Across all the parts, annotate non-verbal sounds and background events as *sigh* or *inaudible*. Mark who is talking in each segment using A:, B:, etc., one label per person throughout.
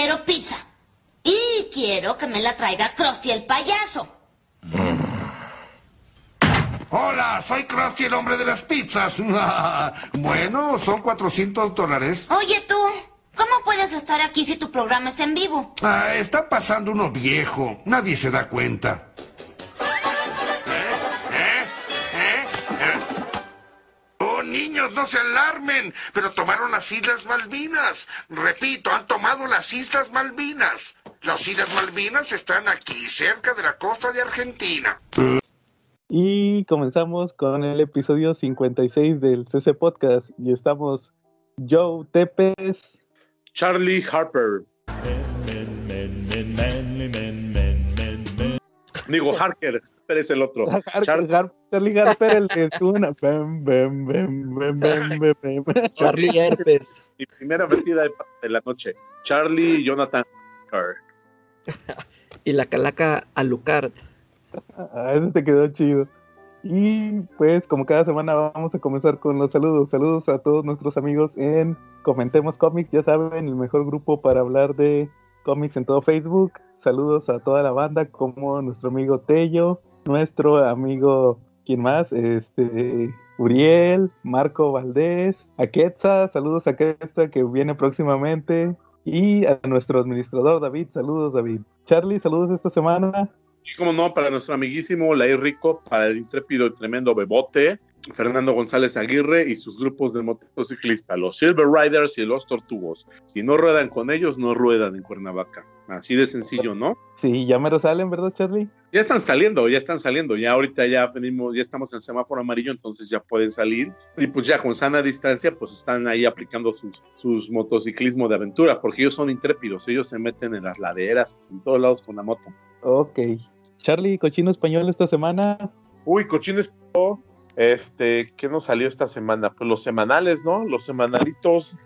A: quiero pizza. Y quiero que me la traiga Krusty el payaso.
B: Hola, soy Krusty, el hombre de las pizzas. *laughs* bueno, son 400 dólares.
A: Oye tú, ¿cómo puedes estar aquí si tu programa es en vivo?
B: Ah, está pasando uno viejo. Nadie se da cuenta. No se alarmen. Pero tomaron las Islas Malvinas. Repito, han tomado las Islas Malvinas. Las Islas Malvinas están aquí, cerca de la costa de Argentina.
C: Y comenzamos con el episodio 56 del CC Podcast. Y estamos Joe Tepes,
D: Charlie Harper. Digo, *laughs* Harker, es el otro.
C: Har-
D: Char-
C: Har- Charlie Harper, el de Tuna. Bem, bem, bem, bem, bem, bem, bem. *laughs*
E: Charlie Herpes.
D: Mi primera metida de, de la noche. Charlie Jonathan Harker. *laughs*
E: Y la calaca Alucard.
C: Ah, ese te quedó chido. Y pues como cada semana vamos a comenzar con los saludos. Saludos a todos nuestros amigos en Comentemos Comics, ya saben, el mejor grupo para hablar de cómics en todo Facebook. Saludos a toda la banda como nuestro amigo Tello, nuestro amigo, ¿quién más? Este, Uriel, Marco Valdés, a Quetza, saludos a Quetza que viene próximamente. Y a nuestro administrador David, saludos David. Charlie, saludos esta semana.
D: Y como no, para nuestro amiguísimo Lair Rico, para el intrépido y tremendo Bebote, Fernando González Aguirre y sus grupos de motociclistas, los Silver Riders y los Tortugos. Si no ruedan con ellos, no ruedan en Cuernavaca. Así de sencillo, ¿no?
C: Sí, ya me lo salen, ¿verdad, Charlie?
D: Ya están saliendo, ya están saliendo. Ya ahorita ya venimos, ya estamos en el semáforo amarillo, entonces ya pueden salir. Y pues ya con sana distancia, pues están ahí aplicando sus, sus motociclismo de aventura, porque ellos son intrépidos, ellos se meten en las laderas, en todos lados con la moto.
C: Ok. Charlie, cochino español esta semana.
D: Uy, cochines, este, ¿qué nos salió esta semana? Pues los semanales, ¿no? Los semanalitos.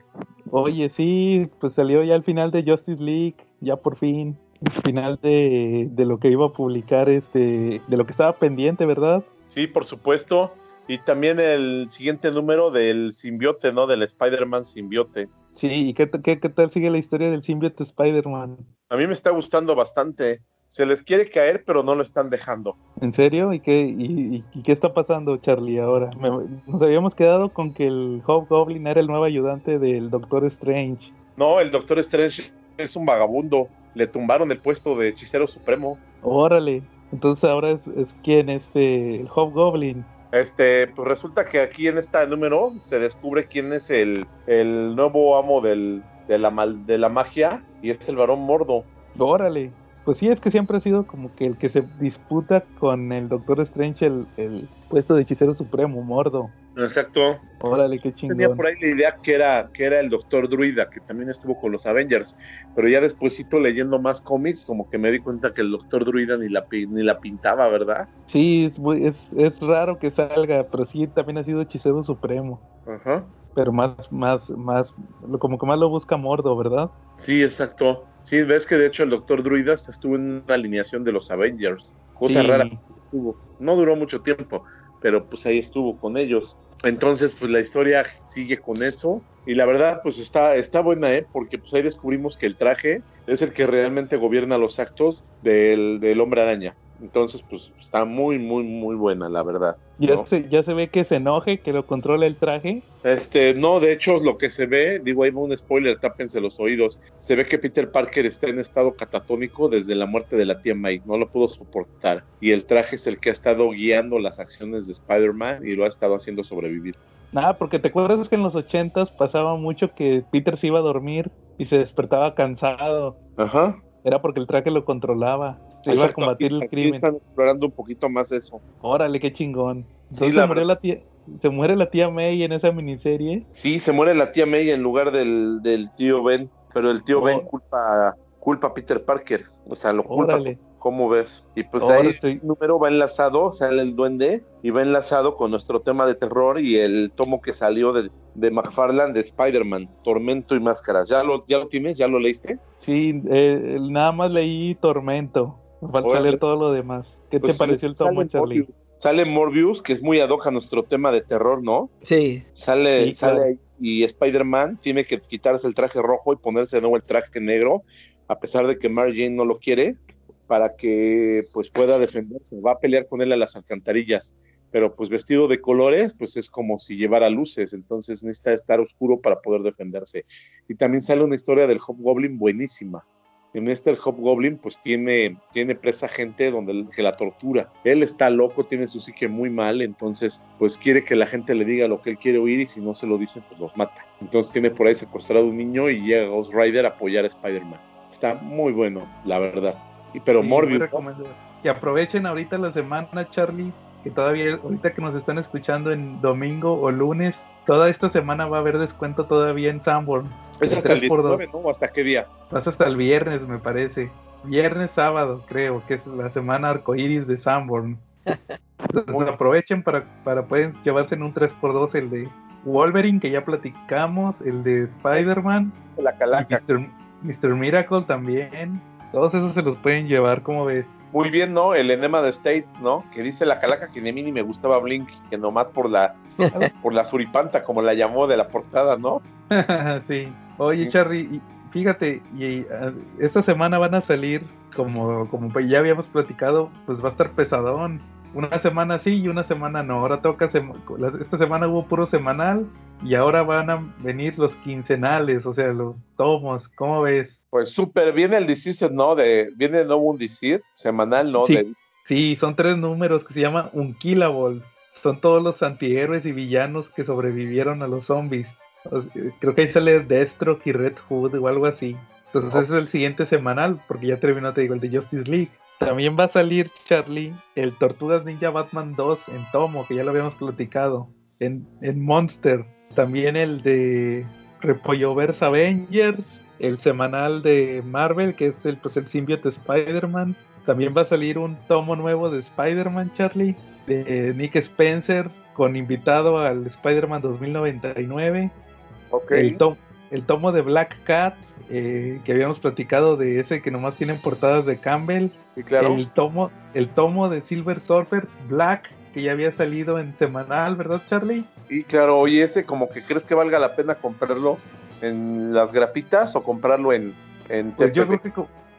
C: Oye, sí, pues salió ya el final de Justice League, ya por fin. El final de, de lo que iba a publicar, este, de lo que estaba pendiente, ¿verdad?
D: Sí, por supuesto. Y también el siguiente número del simbiote, ¿no? Del Spider-Man simbiote.
C: Sí, ¿y qué, qué, qué tal sigue la historia del simbiote Spider-Man?
D: A mí me está gustando bastante. Se les quiere caer, pero no lo están dejando.
C: ¿En serio? ¿Y qué, y, y- y qué está pasando, Charlie, ahora? Me- nos habíamos quedado con que el Hobgoblin era el nuevo ayudante del Doctor Strange.
D: No, el Doctor Strange es un vagabundo. Le tumbaron el puesto de hechicero supremo.
C: Órale. Entonces ahora es, es quién, este, el Hobgoblin.
D: Este, pues resulta que aquí en este número se descubre quién es el, el nuevo amo del, de, la mal- de la magia y es el varón mordo.
C: Órale. Pues sí, es que siempre ha sido como que el que se disputa con el Doctor Strange el, el puesto de hechicero supremo, Mordo.
D: Exacto.
C: Órale, qué
D: Tenía
C: chingón.
D: por ahí la idea que era, que era el Doctor Druida, que también estuvo con los Avengers, pero ya despuesito leyendo más cómics, como que me di cuenta que el Doctor Druida ni la, ni la pintaba, ¿verdad?
C: Sí, es, muy- es, es raro que salga, pero sí también ha sido hechicero supremo.
D: Ajá.
C: Pero más, más, más, como que más lo busca Mordo, ¿verdad?
D: Sí, exacto. Sí, ves que de hecho el Doctor Druida hasta estuvo en una alineación de los Avengers. Cosa
C: Sí.
D: rara. Estuvo. No duró mucho tiempo, pero pues ahí estuvo con ellos. Entonces, pues la historia sigue con eso. Y la verdad, pues está, está buena, ¿eh? Porque pues ahí descubrimos que el traje es el que realmente gobierna los actos del, del hombre araña. Entonces, pues está muy, muy, muy buena, la verdad.
C: Ya,
D: ¿no?
C: se, ya se ve que se enoje, que lo controla el traje.
D: Este, no, de hecho, lo que se ve, digo, ahí va un spoiler, tápense los oídos. Se ve que Peter Parker está en estado catatónico desde la muerte de la tía May, no lo pudo soportar. Y el traje es el que ha estado guiando las acciones de Spider-Man y lo ha estado haciendo sobrevivir.
C: Nada, porque te acuerdas que en los ochentas pasaba mucho que Peter se iba a dormir y se despertaba cansado.
D: Ajá.
C: Era porque el traje lo controlaba. Se iba a
D: Exacto,
C: combatir
D: aquí-
C: el
D: aquí
C: crimen.
D: están explorando un poquito más eso.
C: Órale, qué chingón.
D: Sí,
C: Entonces
D: la
C: se, murió la tía, se muere la tía May en esa miniserie.
D: Sí, se muere la tía May en lugar del, del tío Ben, pero el tío
C: Oh.
D: Ben culpa, culpa a Peter Parker. O sea, lo culpa
C: Órale.
D: ¿Cómo ves? Y pues
C: Ahora
D: ahí
C: estoy-
D: el número va enlazado, sale el duende y va enlazado con nuestro tema de terror y el tomo que salió de, de McFarlane de Spider-Man, Tormento y Máscaras. ¿Ya lo, ¿Ya lo tienes? ¿Ya lo leíste?
C: Sí, eh, nada más leí Tormento. Falta leer todo lo demás. ¿Qué
D: Pues
C: te pareció el tomo, Charlie?
D: Morbius. Sale Morbius, que es muy ad hoc a nuestro tema de terror, ¿no?
E: Sí,
D: Sale,
C: Sí,
D: sale
C: claro.
D: y Spider-Man tiene que quitarse el traje rojo y ponerse de nuevo el traje negro, a pesar de que Mary Jane no lo quiere, para que pues pueda defenderse. Va a pelear con él a las alcantarillas, pero pues vestido de colores, pues es como si llevara luces, entonces necesita estar oscuro para poder defenderse. Y también sale una historia del Hobgoblin buenísima. En este el Hobgoblin pues tiene, tiene presa gente donde que la tortura. Él está loco, tiene su psique muy mal, entonces pues quiere que la gente le diga lo que él quiere oír y si no se lo dicen pues los mata. Entonces tiene por ahí secuestrado un niño y llega Ghost Rider a apoyar a Spider-Man. Está muy bueno, la verdad. Y, pero
C: Sí,
D: Morbius.
C: Que aprovechen ahorita la semana, Charlie, que todavía, ahorita que nos están escuchando en domingo o lunes, toda esta semana va a haber descuento todavía en Sanborn.
D: es hasta el
C: 3x2.
D: 19, ¿no? ¿O ¿Hasta qué día?
C: Pasa hasta el viernes, me parece. Viernes, sábado, creo, que es la semana arcoíris de Sanborn. Entonces aprovechen para, para pueden llevarse en un 3x2 el de Wolverine, que ya platicamos, el de Spider-Man,
D: La calaca.
C: Mr. Mr. Miracle también. Todos esos se los pueden llevar, como ves.
D: Muy bien, ¿no? El enema de State, ¿no? Que dice la calaca que ni a mí ni me gustaba Blink, que nomás por la, *laughs* por la suripanta, como la llamó de la portada, ¿no? *laughs*
C: sí. Oye,
D: Sí.
C: Charlie, y fíjate, y, ah, esta semana van a salir, como, como ya habíamos platicado, pues va a estar pesadón. Una semana sí y una semana no. Ahora toca, la- esta semana hubo puro semanal y ahora van a venir los quincenales, o sea, los tomos. ¿Cómo ves?
D: Pues súper bien el Disease, ¿no? De, viene de nuevo un Disease semanal, ¿no?
C: Sí.
D: De-
C: Sí, son tres números que se llaman Unkillables. Son todos los antihéroes y villanos que sobrevivieron a los zombies. O sea, Creo que ahí sale Deathstroke y Red Hood o algo así. Entonces
D: Oh.
C: ese es el siguiente semanal, porque ya terminó, te digo, el de Justice League. También va a salir, Charlie, el Tortugas Ninja Batman 2 en Tomo, que ya lo habíamos platicado, en, en Monster. También el de Repolloverse Avengers, el semanal de Marvel, que es el, pues, el symbiote Spider-Man. También va a salir un tomo nuevo de Spider-Man, Charlie, de Nick Spencer, con invitado al Spider-Man 2099.
D: Ok.
C: El, to- el tomo de Black Cat, eh, que habíamos platicado de ese que nomás tienen portadas de Campbell.
D: Sí, claro.
C: El tomo, el tomo de Silver Surfer Black, que ya había salido en semanal, ¿verdad, Charlie?
D: Y claro, oye, ese como que crees que valga la pena comprarlo en las grapitas o comprarlo en, en
C: Pues yo creo que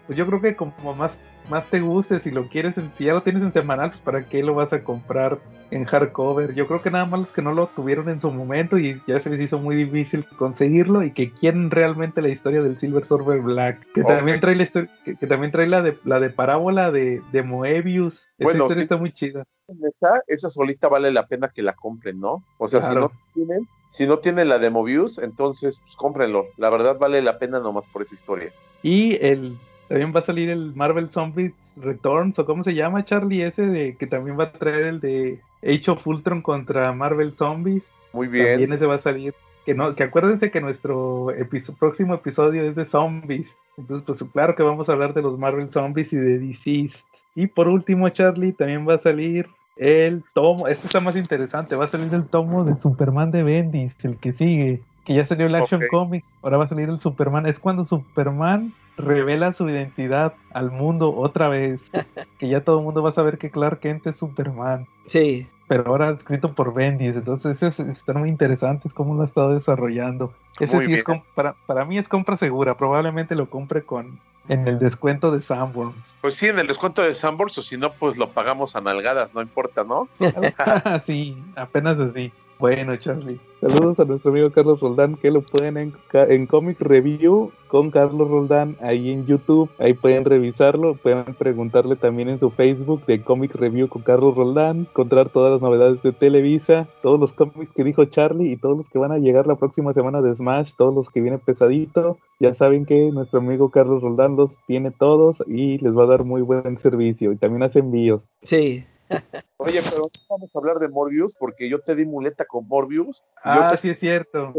C: pues yo creo que como más, más te guste, si lo quieres, en- si ya lo tienes en semanal, pues para qué lo vas a comprar en hardcover. Yo creo que nada más los que no lo tuvieron en su momento y ya se les hizo muy difícil conseguirlo y que quieren realmente la historia del Silver Surfer Black, que también trae la historia, que, que también trae la de la de parábola de, de Moebius. Esa
D: Bueno,
C: historia
D: sí.
C: está muy chida.
D: Esa, esa solita vale la pena que la compren, ¿no? O sea,
C: Claro.
D: si no tienen, si no tienen la de Mobius, entonces pues cómprenlo. La verdad vale la pena nomás por esa historia.
C: Y el también va a salir el Marvel Zombies Returns, o cómo se llama, Charlie, ese de que también va a traer el de Age of Ultron contra Marvel Zombies.
D: Muy bien.
C: También ese va a salir. Que no, que acuérdense que nuestro episo- próximo episodio es de zombies. Entonces, pues claro que vamos a hablar de los Marvel Zombies y de Deceased. Y por último, Charlie, también va a salir el tomo. Este está más interesante. Va a salir el tomo de Superman de Bendis, el que sigue. Que ya salió el Action
D: Ok.
C: Comics. Ahora va a salir el Superman. Es cuando Superman revela su identidad al mundo otra vez. *laughs* que ya todo el mundo va a saber que Clark Kent es Superman
E: Sí,
C: pero ahora escrito por Bendis, entonces es- están muy interesantes cómo lo ha estado desarrollando. Ese
D: Muy
C: sí
D: bien.
C: es para, para mí es compra segura, probablemente lo compre con en el descuento de Sanborn.
D: Pues sí, en el descuento de Sanborns, o si no, pues lo pagamos a nalgadas, no importa, ¿no? *laughs*
C: sí, apenas así. Bueno, Charlie. Saludos a nuestro amigo Carlos Roldán, que lo pueden en, en Comic Review con Carlos Roldán ahí en YouTube. Ahí pueden revisarlo, pueden preguntarle también en su Facebook de Comic Review con Carlos Roldán, encontrar todas las novedades de Televisa, todos los cómics que dijo Charlie y todos los que van a llegar la próxima semana de Smash, todos los que vienen pesadito. Ya saben que nuestro amigo Carlos Roldán los tiene todos y les va a dar muy buen servicio y también hace envíos.
E: sí.
D: Oye, pero vamos a hablar de Morbius, porque yo te di muleta con Morbius. Yo
C: Ah,
D: sé
C: sí es cierto.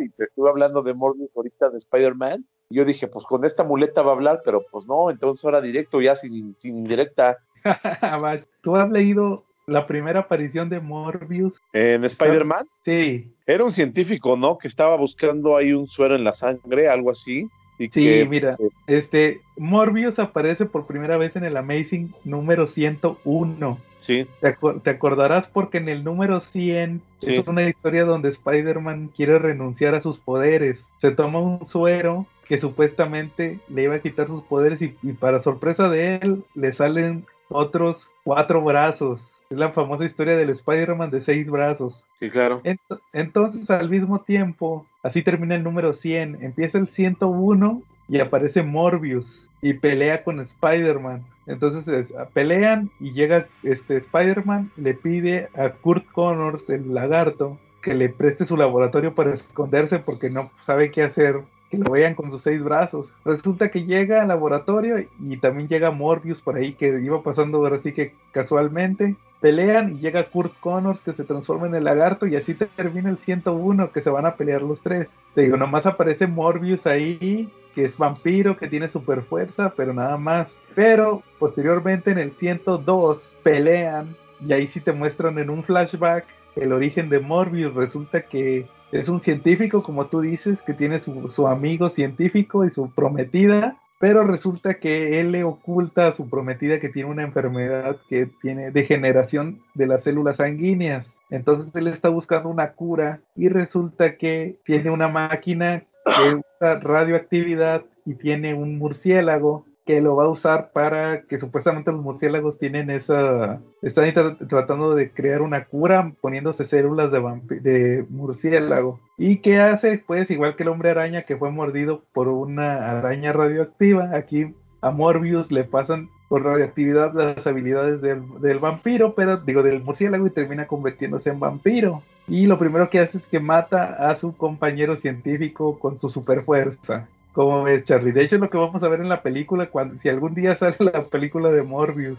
D: y te estuve hablando de Morbius ahorita de Spider-Man. Y yo dije, pues con esta muleta va a hablar, pero pues no, entonces ahora directo, ya sin, sin indirecta. *laughs*
C: Va, ¿Tú has leído la primera aparición de Morbius?
D: En Spider-Man
C: Sí,
D: era un científico, ¿no? Que estaba buscando ahí un suero en la sangre, algo así. Y
C: Sí,
D: que,
C: mira,
D: eh,
C: este Morbius aparece por primera vez en el Amazing número 101.
D: sí,
C: Te, acu- te acordarás porque en el número 100
D: Sí.
C: es una historia donde Spider-Man quiere renunciar a sus poderes. Se toma un suero que supuestamente le iba a quitar sus poderes y, y para sorpresa de él le salen otros cuatro brazos. Es la famosa historia del Spider-Man de seis brazos.
D: sí, claro.
C: Ent- Entonces, al mismo tiempo, así termina el número 100, empieza el 101 y aparece Morbius y pelea con Spider-Man. Entonces es- pelean y llega este Spider-Man, le pide a Kurt Connors, el lagarto, que le preste su laboratorio para esconderse porque no sabe qué hacer, que lo vean con sus seis brazos. Resulta que llega al laboratorio y también llega Morbius por ahí que iba pasando ahora sí que casualmente. Pelean y llega Kurt Connors que se transforma en el lagarto y así termina el 101 que se van a pelear los tres. Te digo, nomás aparece Morbius ahí, que es vampiro, que tiene super fuerza, pero nada más. Pero posteriormente en el 102 pelean y ahí sí te muestran en un flashback el origen de Morbius. Resulta que es un científico, como tú dices, que tiene su, su amigo científico y su prometida, pero resulta que él le oculta a su prometida que tiene una enfermedad que tiene degeneración de las células sanguíneas. Entonces él está buscando una cura y resulta que tiene una máquina que usa radioactividad y tiene un murciélago que lo va a usar para que supuestamente los murciélagos tienen esa están tra- tratando de crear una cura poniéndose células de, murciélago. Y qué hace pues igual que el hombre araña que fue mordido por una araña radioactiva. Aquí a Morbius le pasan por radioactividad las habilidades del, del vampiro pero digo del murciélago y termina convirtiéndose en vampiro. Y lo primero que hace es que mata a su compañero científico con su super fuerza ¿Cómo ves, Charlie? De hecho, es lo que vamos a ver en la película, cuando, si algún día *laughs* sale la película de Morbius.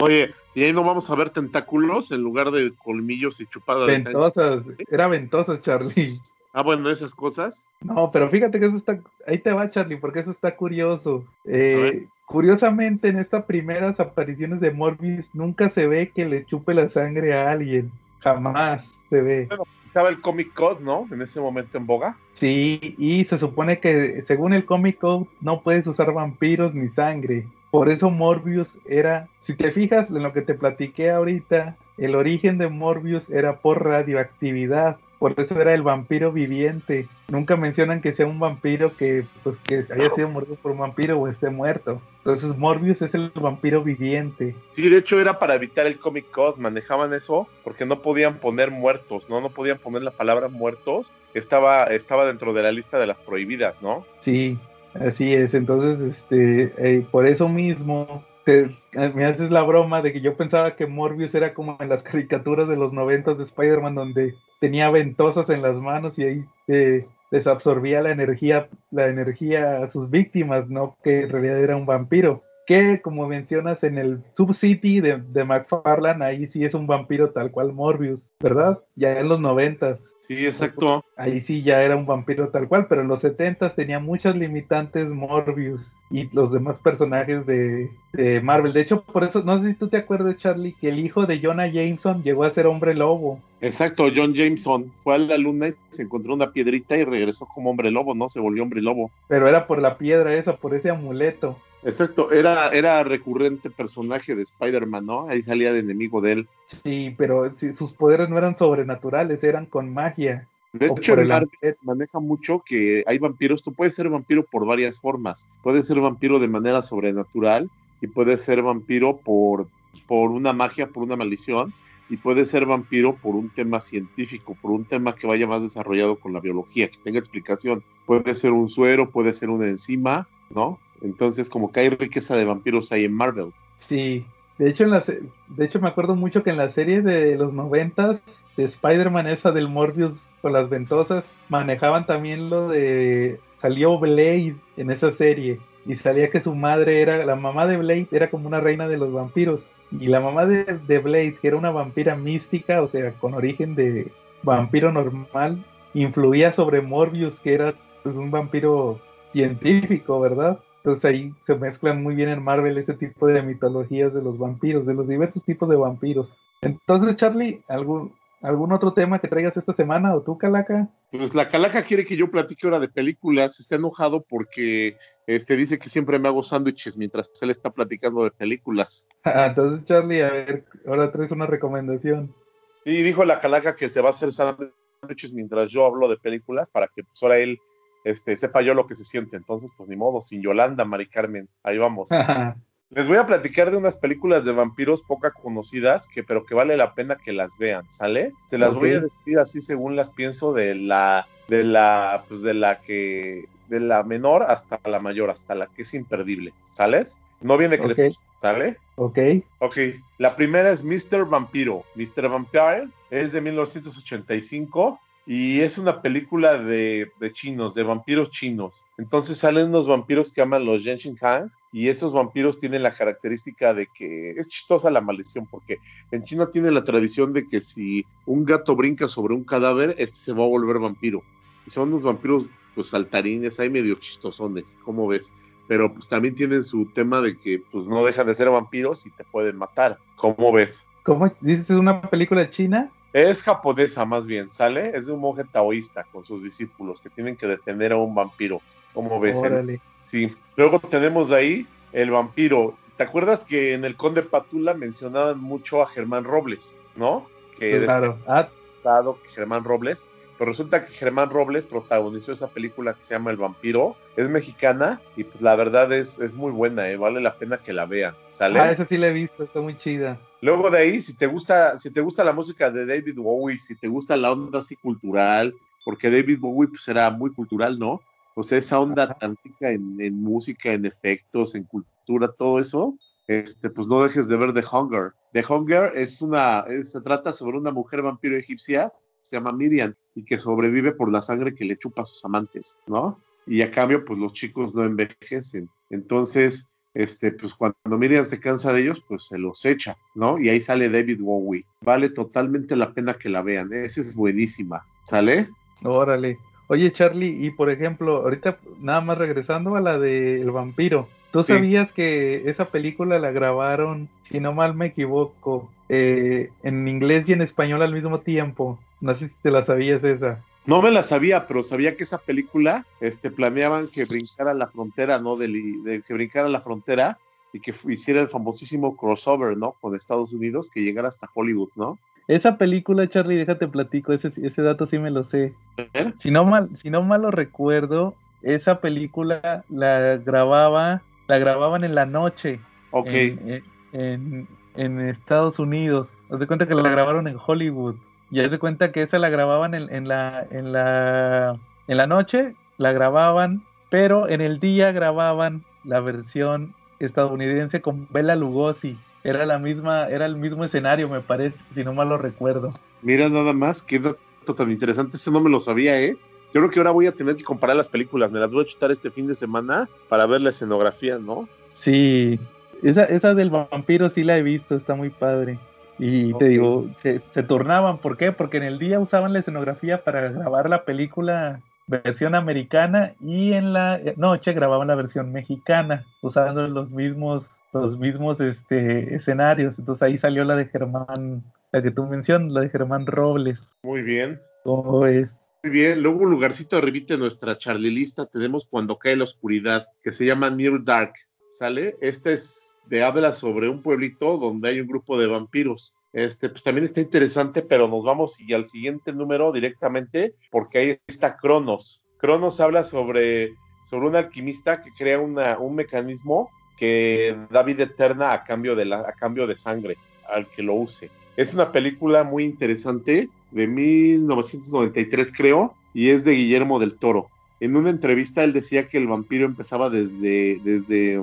D: Oye, ¿y ahí no vamos a ver tentáculos en lugar de colmillos y chupadas de sangre?
C: Ventosas, era ventosas, Charlie.
D: Ah, bueno, esas cosas.
C: No, pero fíjate que eso está, ahí te va, Charlie, porque eso está curioso. Eh, curiosamente, en estas primeras apariciones de Morbius, nunca se ve que le chupe la sangre a alguien. Jamás se ve.
D: Estaba el Comic Code, ¿no? En ese momento en boga.
C: Sí, y se supone que según el Comic Code no puedes usar vampiros ni sangre. Por eso Morbius era, si te fijas en lo que te platiqué ahorita, el origen de Morbius era por radioactividad. Por eso era el vampiro viviente. Nunca mencionan que sea un vampiro que, pues, que haya *laughs* sido muerto por un vampiro o esté muerto. Entonces Morbius es el vampiro viviente.
D: Sí, de hecho era para evitar el Comic Code, manejaban eso porque no podían poner muertos, ¿no? No podían poner la palabra muertos, estaba, estaba dentro de la lista de las prohibidas, ¿no?
C: Sí, así es. Entonces, este, eh, por eso mismo te- eh, me haces la broma de que yo pensaba que Morbius era como en las caricaturas de los noventas de Spider-Man donde tenía ventosas en las manos y ahí eh, les absorbía la energía, la energía a sus víctimas, no que en realidad era un vampiro. Que como mencionas en el Sub-City de, de McFarlane, ahí sí es un vampiro tal cual Morbius, ¿verdad? Ya en los noventas
D: Sí, exacto.
C: ahí sí ya era un vampiro tal cual, pero en los 70 tenía muchas limitantes Morbius y los demás personajes de, de Marvel. De hecho, por eso, no sé si tú te acuerdas, Charlie, que el hijo de Jonah Jameson llegó a ser hombre lobo.
D: Exacto, John Jameson fue a la luna y se encontró una piedrita y regresó como hombre lobo, ¿no? Se volvió hombre lobo.
C: Pero era por la piedra esa, por ese amuleto.
D: Exacto, era, era recurrente personaje de Spider-Man, ¿no? Ahí salía de enemigo de él.
C: Sí, pero sí, sus poderes no eran sobrenaturales, eran con magia.
D: De hecho,
C: el
D: Marvel
C: amuleto.
D: maneja mucho que hay vampiros. Tú puedes ser vampiro por varias formas. Puedes ser vampiro de manera sobrenatural y puedes ser vampiro por, por una magia, por una maldición. Y puedes ser vampiro por un tema científico, por un tema que vaya más desarrollado con la biología, que tenga explicación. Puede ser un suero, puede ser una enzima, ¿no? Entonces, como que hay riqueza de vampiros ahí en Marvel.
C: Sí, de hecho, en la, de hecho me acuerdo mucho que en la serie de los noventas de Spider-Man esa del Morbius con las ventosas manejaban también lo de salió Blade en esa serie y salía que su madre era la mamá de Blade era como una reina de los vampiros y la mamá de, de Blade que era una vampira mística o sea con origen de vampiro normal influía sobre Morbius que era pues, un vampiro científico verdad entonces ahí se mezclan muy bien en Marvel ese tipo de mitologías de los vampiros, de los diversos tipos de vampiros. Entonces, Charlie, ¿algún, algún otro tema que traigas esta semana o tú, Calaca?
D: Pues la calaca quiere que yo platique ahora de películas, está enojado porque este, dice que siempre me hago sándwiches mientras él está platicando de películas. *laughs*
C: Entonces, Charlie, a ver, ahora traes una recomendación.
D: Sí, dijo la calaca que se va a hacer sándwiches mientras yo hablo de películas para que pues ahora él este, sepa yo lo que se siente. Entonces, pues ni modo, sin Yolanda, Mari Carmen, ahí vamos. *laughs* Les voy a platicar de unas películas de vampiros poco conocidas, que, pero que vale la pena que las vean, ¿sale? Se las voy a decir así según las pienso de la, de la, pues de la que, de la menor hasta la mayor, hasta la que es imperdible, ¿sales? No viene
C: Ok.
D: crepúsculo, ¿sale?
C: ok,
D: Ok, la primera es Mr. Vampiro. Mr. Vampire es de 1985 y es una película de, de chinos, de vampiros chinos. Entonces salen unos vampiros que aman los Genshin Han y esos vampiros tienen la característica de que es chistosa la maldición porque en China tiene la tradición de que si un gato brinca sobre un cadáver, este se va a volver vampiro. Y son unos vampiros pues saltarines, hay medio chistosones, ¿cómo ves? Pero pues también tienen su tema de que pues no dejan de ser vampiros y te pueden matar. ¿Cómo ves?
C: ¿cómo dices? ¿Es una película china?
D: Es japonesa más bien, ¿sale? Es de un monje taoísta con sus discípulos que tienen que detener a un vampiro. ¿Cómo ves?
C: Órale.
D: Sí. Luego tenemos de ahí el vampiro. ¿Te acuerdas que en el Conde Patula mencionaban mucho a Germán Robles, ¿no? Que
C: Claro. Ah,
D: que Germán Robles. Pero resulta que Germán Robles protagonizó esa película que se llama El vampiro. Es mexicana y pues la verdad es, es muy buena, ¿eh? vale la pena que la vean. ¿Sale?
C: ah, esa sí la he visto, está muy chida.
D: Luego de ahí, si te gusta, si te gusta la música de David Bowie, si te gusta la onda así cultural, porque David Bowie pues era muy cultural, ¿no? O sea, esa onda
C: Ajá.
D: tan rica en, en música, en efectos, en cultura, todo eso, este, pues no dejes de ver The Hunger. The Hunger es una, es- se trata sobre una mujer vampiro egipcia, se llama Miriam, y que sobrevive por la sangre que le chupa a sus amantes, ¿no? Y a cambio, pues los chicos no envejecen. Entonces, este, pues cuando Miriam se cansa de ellos, pues se los echa, ¿no? Y ahí sale David Bowie. Vale totalmente la pena que la vean. Esa es buenísima. ¿Sale?
C: Órale. Oye, Charlie, y por ejemplo, ahorita nada más regresando a la de El vampiro, ¿tú
D: Sí.
C: sabías que esa película la grabaron, si no mal me equivoco, eh, en inglés y en español al mismo tiempo? No sé si te la sabías esa.
D: No me la sabía, pero sabía que esa película este, planeaban que brincara la frontera, ¿no? De, que brincara la frontera y que hiciera el famosísimo crossover, ¿no? Con Estados Unidos, que llegara hasta Hollywood, ¿no?
C: Esa película, Charlie, déjate platico, ese, ese dato sí me lo sé.
D: ¿Eh?
C: Si no mal, si no mal lo recuerdo, esa película la grababa, la grababan en la noche.
D: Ok.
C: en, en- en Estados Unidos. Haz de cuenta que la grabaron en Hollywood. Y haz de cuenta que esa la grababan en, en la, en la en la noche, la grababan, pero en el día grababan la versión estadounidense con Bela Lugosi. Era la misma, era el mismo escenario, me parece, si no mal lo recuerdo.
D: Mira nada más, qué dato tan interesante. Ese no me lo sabía, ¿eh? Yo creo que ahora voy a tener que comparar las películas. Me las voy a chutar este fin de semana para ver la escenografía, ¿no?
C: Sí, esa, esa del vampiro sí la he visto, está muy padre. Y te digo, se, se turnaban, ¿por qué? Porque en el día usaban la escenografía para grabar la película versión americana y en la noche grababan la versión mexicana, usando los mismos, los mismos este, escenarios. Entonces ahí salió la de Germán, la que tú mencionas, la de Germán Robles.
D: Muy bien.
C: ¿Cómo es?
D: Muy bien, luego un lugarcito arribita de nuestra Charlie lista tenemos Cuando cae la oscuridad, que se llama Near Dark, ¿sale? Este es de habla sobre un pueblito donde hay un grupo de vampiros. Este, pues también está interesante, pero nos vamos y al siguiente número directamente, porque ahí está Cronos. Cronos habla sobre, sobre un alquimista que crea una, un mecanismo que da vida eterna a cambio, de la, a cambio de sangre al que lo use. Es una película muy interesante de 1993 creo y es de Guillermo del Toro. En una entrevista él decía que el vampiro empezaba desde, desde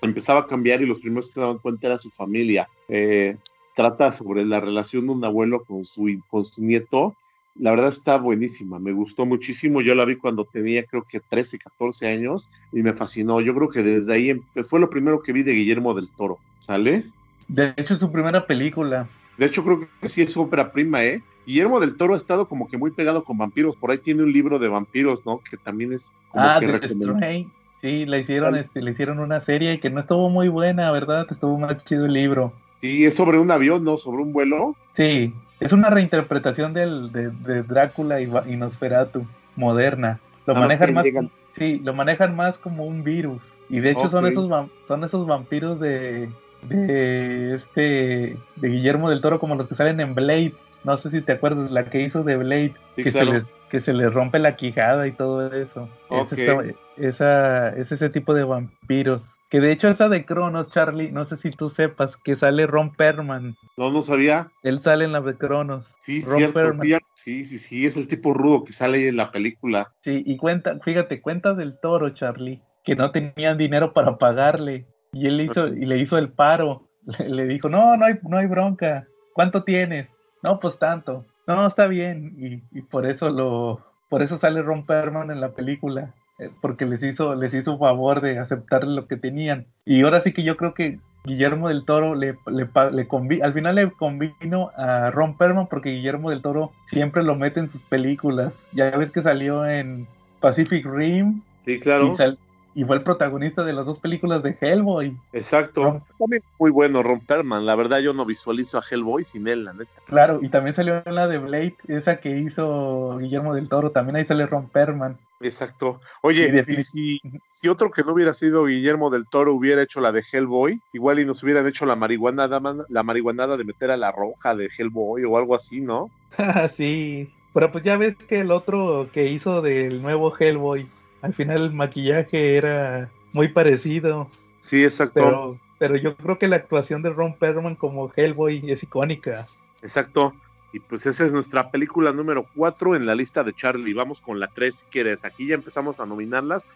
D: empezaba a cambiar y los primeros que se daban cuenta era su familia. Eh, trata sobre la relación de un abuelo con su, con su nieto. La verdad está buenísima, me gustó muchísimo. Yo la vi cuando tenía creo que 13, 14 años y me fascinó. Yo creo que desde ahí em- fue lo primero que vi de Guillermo del Toro. ¿Sale?
C: De hecho, su primera película.
D: De hecho, creo que sí es su ópera prima, ¿eh? Guillermo del Toro ha estado como que muy pegado con vampiros. Por ahí tiene un libro de vampiros, ¿no? Que también es como
C: Ah,
D: que.
C: Strain. Sí, le hicieron, este, le hicieron una serie que no estuvo muy buena, ¿verdad? Estuvo más chido el libro.
D: Sí, es sobre un avión, ¿no? Sobre un vuelo.
C: Sí, es una reinterpretación del, de, de Drácula y, y Nosferatu moderna. Lo
D: Nada más
C: manejan más,
D: llegan-
C: sí, lo manejan más como un virus. Y de hecho son esos son esos vampiros de, de este de Guillermo del Toro como los que salen en Blade. No sé si te acuerdas, la que hizo de Blade,
D: Sí,
C: que,
D: claro.
C: se les, que se les rompe la quijada y todo eso. Es, esa, es ese tipo de vampiros. Que de hecho esa de Cronos, Charlie, no sé si tú sepas, que sale Ron Perlman.
D: No, no sabía.
C: Él sale en la de Cronos.
D: Sí,
C: Ron
D: cierto. Sí, sí, sí, es el tipo rudo que sale en la película.
C: Sí, y cuenta, fíjate, cuenta del toro, Charlie, que no tenían dinero para pagarle. Y él hizo, y le hizo el paro. *laughs* Le, le dijo, no, no hay, no hay bronca. ¿Cuánto tienes? No, pues tanto. No, está bien. Y, y por eso lo, por eso sale Ron Perlman en la película. eh, Porque les hizo, les hizo favor de aceptar lo que tenían. Y ahora sí que yo creo que Guillermo del Toro le, le, le convi- al final le convino a Ron Perlman porque Guillermo del Toro siempre lo mete en sus películas. Ya ves que salió en Pacific Rim
D: Sí, claro.
C: y, sal- y fue el protagonista de las dos películas de Hellboy.
D: Exacto.
C: Ron-
D: También es muy bueno Ron Perlman. La verdad, yo no visualizo a Hellboy sin él, la neta.
C: Claro, y también salió en la de Blade, esa que hizo Guillermo del Toro, también ahí sale Ron Perlman.
D: Exacto. Oye,
C: Y
D: si, si otro que no hubiera sido Guillermo del Toro hubiera hecho la de Hellboy, igual y nos hubieran hecho la marihuanada, man- la marihuanada de meter a la roja de Hellboy o algo así, ¿no?
C: Ah, *laughs* sí, pero pues ya ves que el otro que hizo del nuevo Hellboy, al final el maquillaje era muy parecido,
D: Sí, exacto.
C: pero, pero yo creo que la actuación de Ron Perlman como Hellboy es icónica.
D: Exacto. Y pues esa es nuestra película número 4 en la lista de Charlie. Vamos con la 3 si quieres. Aquí ya empezamos a nominarlas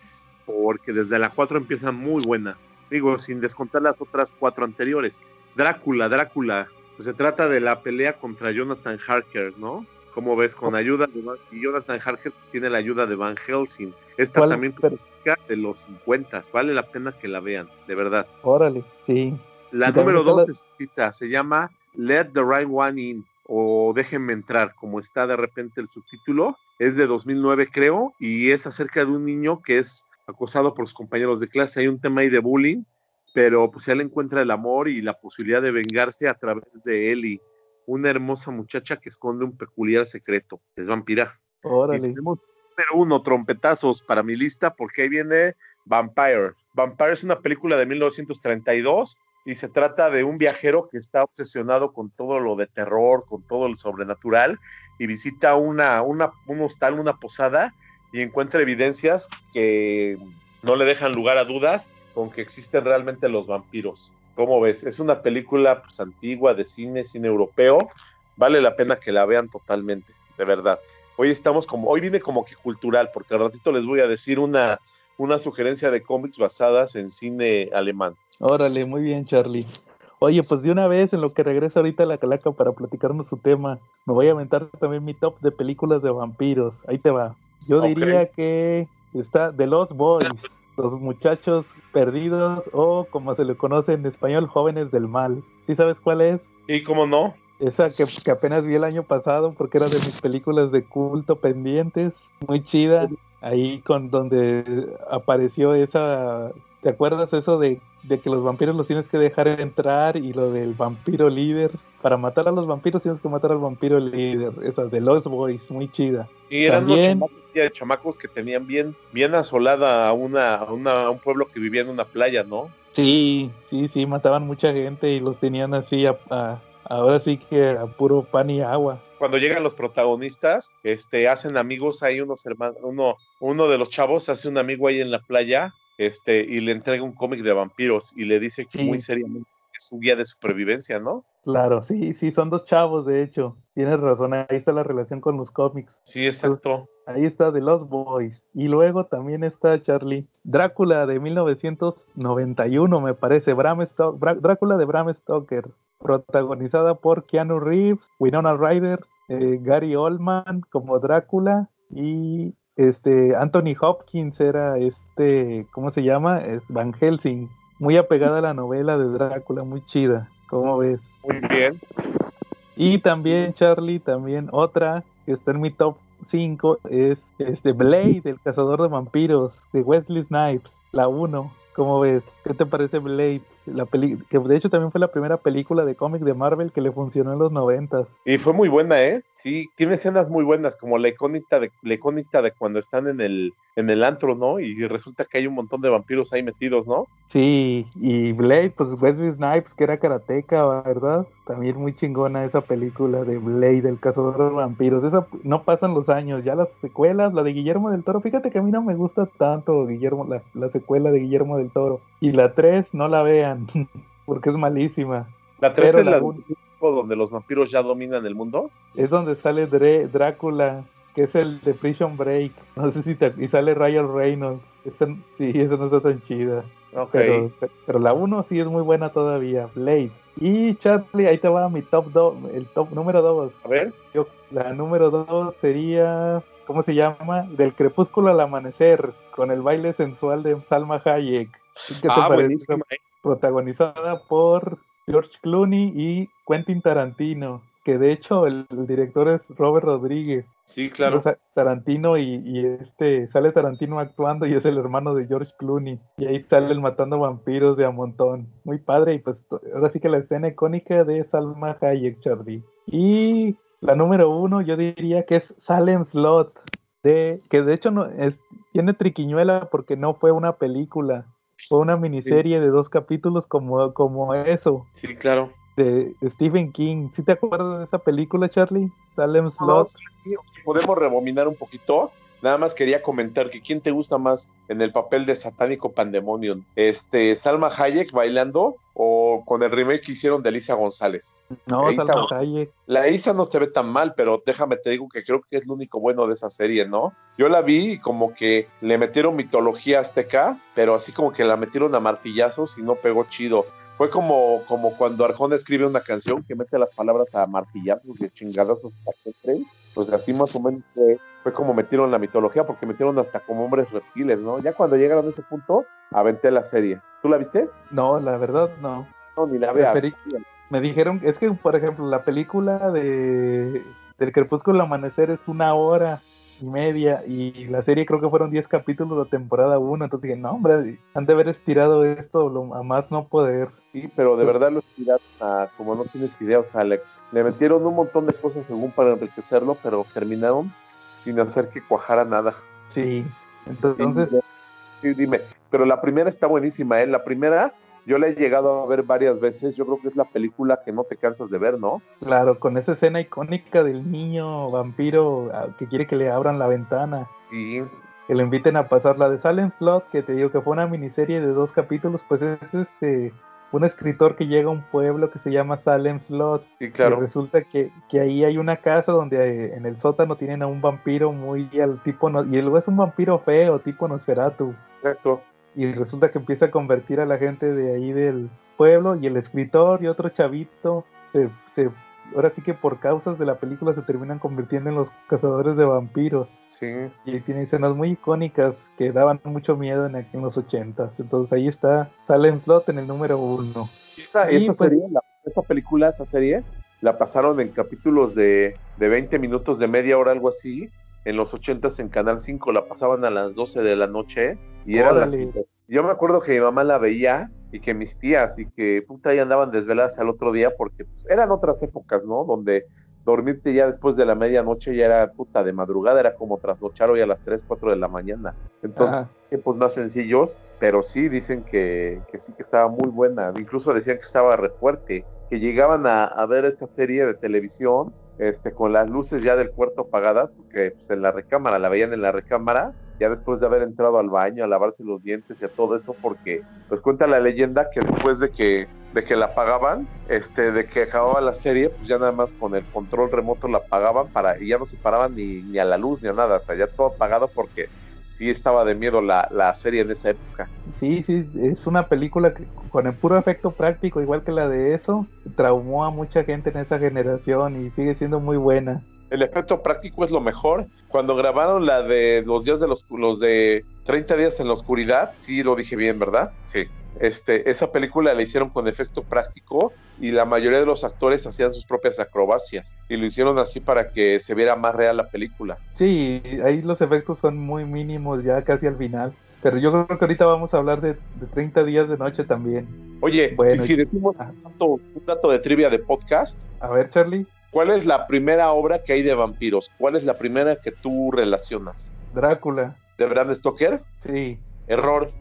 D: porque desde la 4 empieza muy buena. Digo, sin descontar las otras cuatro anteriores. Drácula, Drácula. Pues se trata de la pelea contra Jonathan Harker, ¿no? Como ves, con ayuda de Van- y Jonathan Harker pues, tiene la ayuda de Van Helsing. Esta
C: ¿Cuál?
D: también de los 50. Vale la pena que la vean, de verdad.
C: Órale, sí.
D: La
C: Y
D: número dos
C: la-
D: es cita, se llama Let the Right One In o Déjenme entrar, como está de repente el subtítulo. Es de 2009 creo y es acerca de un niño que es acosado por sus compañeros de clase. Hay un tema ahí de bullying, pero pues él encuentra el amor y la posibilidad de vengarse a través de Ellie, una hermosa muchacha que esconde un peculiar secreto. Es vampira. Y
C: Órale.
D: tenemos número uno, trompetazos para mi lista, porque ahí viene Vampire. Vampire es una película de 1932 y se trata de un viajero que está obsesionado con todo lo de terror, con todo lo sobrenatural, y visita una, una, un hostal, una posada, y encuentra evidencias que no le dejan lugar a dudas con que existen realmente los vampiros. ¿Cómo ves? Es una película pues, antigua de cine, cine europeo. Vale la pena que la vean totalmente, de verdad. Hoy estamos como, hoy viene como que cultural, porque al ratito les voy a decir una, una sugerencia de cómics basadas en cine alemán.
C: Órale, muy bien, Charlie. Oye, pues de una vez, en lo que regresa ahorita la calaca para platicarnos su tema, me voy a aventar también mi top de películas de vampiros. Ahí te va. Yo diría que está The Lost Boys, los muchachos perdidos o como se le conoce en español, jóvenes del mal. ¿Sí sabes cuál es?
D: ¿Y cómo no?
C: Esa que, que apenas vi el año pasado porque era de mis películas de culto pendientes, muy chida. Ahí con donde apareció esa, ¿te acuerdas eso de, de que los vampiros los tienes que dejar entrar y lo del vampiro líder? Para matar a los vampiros tienes que matar al vampiro líder. Esa de Lost Boys, muy chida.
D: Y eran
C: También-
D: chamacos, ya, chamacos que tenían bien, bien asolada a, una, a, una- a un pueblo que vivía en una playa, ¿no?
C: Sí, sí, sí, mataban mucha gente y los tenían así, a, a- ahora sí que a puro pan y agua.
D: Cuando llegan los protagonistas, este, hacen amigos, hay unos hermanos, uno, uno de los chavos hace un amigo ahí en la playa, este, y le entrega un cómic de vampiros y le dice que
C: Sí.
D: muy seriamente es su guía de supervivencia, ¿no?
C: Claro, sí, sí, son dos chavos, de hecho. Tienes razón, ahí está la relación con los cómics.
D: Sí, exacto.
C: Ahí está The Lost Boys. Y luego también está Charlie. Drácula de 1991, me parece. Bram Sto- Bra- Drácula de Bram Stoker. Protagonizada por Keanu Reeves, Winona Ryder, eh, Gary Oldman como Drácula y este Anthony Hopkins era este, ¿cómo se llama? Es Van Helsing. Muy apegada a la novela de Drácula, muy chida. ¿Cómo ves?
D: Muy bien.
C: Y también, Charlie, también otra que está en mi top 5 es este Blade, el cazador de vampiros, de Wesley Snipes, la 1. ¿Cómo ves? ¿Qué te parece Blade? La peli que de hecho también fue la primera película de cómic de Marvel que le funcionó en los noventas.
D: Y fue muy buena, ¿eh? Sí, tiene escenas muy buenas, como la icónica de, la icónica de cuando están en el, en el antro, ¿no? Y resulta que hay un montón de vampiros ahí metidos, ¿no?
C: Sí, y Blade, pues Wesley Snipes, que era karateca, ¿verdad? También muy chingona esa película de Blade, el cazador de vampiros. Esa no pasan los años, ya las secuelas, la de Guillermo del Toro, fíjate que a mí no me gusta tanto Guillermo, la, la secuela de Guillermo del Toro. Y la 3, no la vean, *laughs* porque es malísima.
D: La 3 es la, donde los vampiros ya dominan el mundo.
C: Es donde sale Drácula, que es el de Prison Break. No sé si te... Y sale Ryan Reynolds. sí, eso no está tan chida.
D: Okay.
C: Pero, la 1 sí es muy buena todavía, Blade. Y Charlie, ahí te va mi top 2, el top número 2.
D: A ver.
C: Yo, la número 2 sería, ¿cómo se llama? Del crepúsculo al amanecer, con el baile sensual de Salma Hayek.
D: ¿Qué te ah? ¿eh?
C: Protagonizada por George Clooney y Quentin Tarantino, que de hecho el, director es Robert Rodríguez.
D: Sí, claro.
C: Tarantino y, este sale Tarantino actuando y es el hermano de George Clooney. Y ahí sale el matando vampiros de a montón. Muy padre. Y pues ahora sí que la escena icónica de Salma Hayek, Charlie. Y la número uno, yo diría que es Salem Slot. De, que de hecho no es, tiene triquiñuela porque no fue una película. Fue una miniserie de dos capítulos como, como eso.
D: Sí, claro.
C: De, Stephen King. ¿Sí te acuerdas de esa película, Charlie? Salem Slot.
D: podemos rebominar un poquito. Nada más quería comentar que quién te gusta más en el papel de satánico pandemonium, este Salma Hayek bailando o con el remake que hicieron de Elisa González.
C: No, Salma Hayek.
D: La Isa no se ve tan mal, pero déjame te digo que creo que es lo único bueno de esa serie, ¿no? Yo la vi y como que le metieron mitología azteca, pero así como que la metieron a martillazos y no pegó chido. Fue como, como cuando Arjona escribe una canción que mete las palabras a martillazos y chingadas hasta que Pues así más o menos fue, fue, como metieron la mitología, porque metieron hasta como hombres reptiles, ¿no? Ya cuando llegaron a ese punto, aventé la serie. ¿Tú la viste?
C: No, la verdad no.
D: No, ni la veas.
C: Me dijeron, es que por ejemplo, la película de del Crepúsculo Amanecer es una hora y media y la serie creo que fueron 10 capítulos de temporada 1, entonces dije, no hombre, han de haber estirado esto lo, a más no poder.
D: Sí, pero de verdad lo estiraron a como no tienes idea, o sea, le, metieron un montón de cosas según para enriquecerlo, pero terminaron sin hacer que cuajara nada.
C: Sí, entonces...
D: Sí, dime, pero la primera está buenísima, ¿eh? La primera yo la he llegado a ver varias veces. Yo creo que es la película que no te cansas de ver, ¿no?
C: Claro, con esa escena icónica del niño vampiro ah, que quiere que le abran la ventana.
D: Sí.
C: Que le inviten a pasar la de Silent Slot, que te digo que fue una miniserie de dos capítulos, pues es este un escritor que llega a un pueblo que se llama Salem Slot.
D: Sí, claro.
C: Y resulta que, que, ahí hay una casa donde eh, en el sótano tienen a un vampiro muy al tipo. No, y luego es un vampiro feo, tipo Nosferatu.
D: Exacto
C: y resulta que empieza a convertir a la gente de ahí del pueblo y el escritor y otro chavito se, ahora sí que por causas de la película se terminan convirtiendo en los cazadores de vampiros.
D: Sí.
C: Y tiene escenas muy icónicas que daban mucho miedo en, en los ochentas. Entonces ahí está Salem Slot en el número uno.
D: Esa, esa, pues serie, esa película, esa serie, la pasaron en capítulos de, de 20 minutos, de media hora, algo así en los ochentas en Canal 5 la pasaban a las 12 de la noche y era la Yo me acuerdo que mi mamá la veía y que mis tías y que puta ahí andaban desveladas al otro día porque pues, eran otras épocas, ¿no? Donde dormirte ya después de la medianoche ya era puta de madrugada, era como trasnochar hoy a las 3, 4 de la mañana. Entonces, tiempos más sencillos, pero sí dicen que, que, sí que estaba muy buena. Incluso decían que estaba re fuerte, que llegaban a, a ver esta serie de televisión este, con las luces ya del cuarto apagadas, porque pues, en la recámara, la veían en la recámara, ya después de haber entrado al baño a lavarse los dientes y a todo eso, porque pues cuenta la leyenda que después de que, de que la apagaban, este, de que acababa la serie, pues ya nada más con el control remoto la apagaban para, y ya no se paraban ni, ni a la luz ni a nada, o sea, ya todo apagado porque sí estaba de miedo la, la, serie en esa época.
C: Sí, sí, es una película que con el puro efecto práctico, igual que la de eso, traumó a mucha gente en esa generación y sigue siendo muy buena.
D: El efecto práctico es lo mejor. Cuando grabaron la de los días de los, los de 30 días en la oscuridad, sí lo dije bien, ¿verdad? Sí. Este, esa película la hicieron con efecto práctico y la mayoría de los actores hacían sus propias acrobacias y lo hicieron así para que se viera más real la película.
C: Sí, ahí los efectos son muy mínimos ya casi al final. Pero yo creo que ahorita vamos a hablar de, de 30 días de noche también.
D: Oye,
C: Bueno,
D: y si decimos
C: ah.
D: un dato, un dato de trivia de podcast,
C: A ver, Charlie,
D: ¿cuál es la primera obra que hay de vampiros? ¿Cuál es la primera que tú relacionas?
C: Drácula.
D: ¿De Bram Stoker?
C: Sí.
D: Error.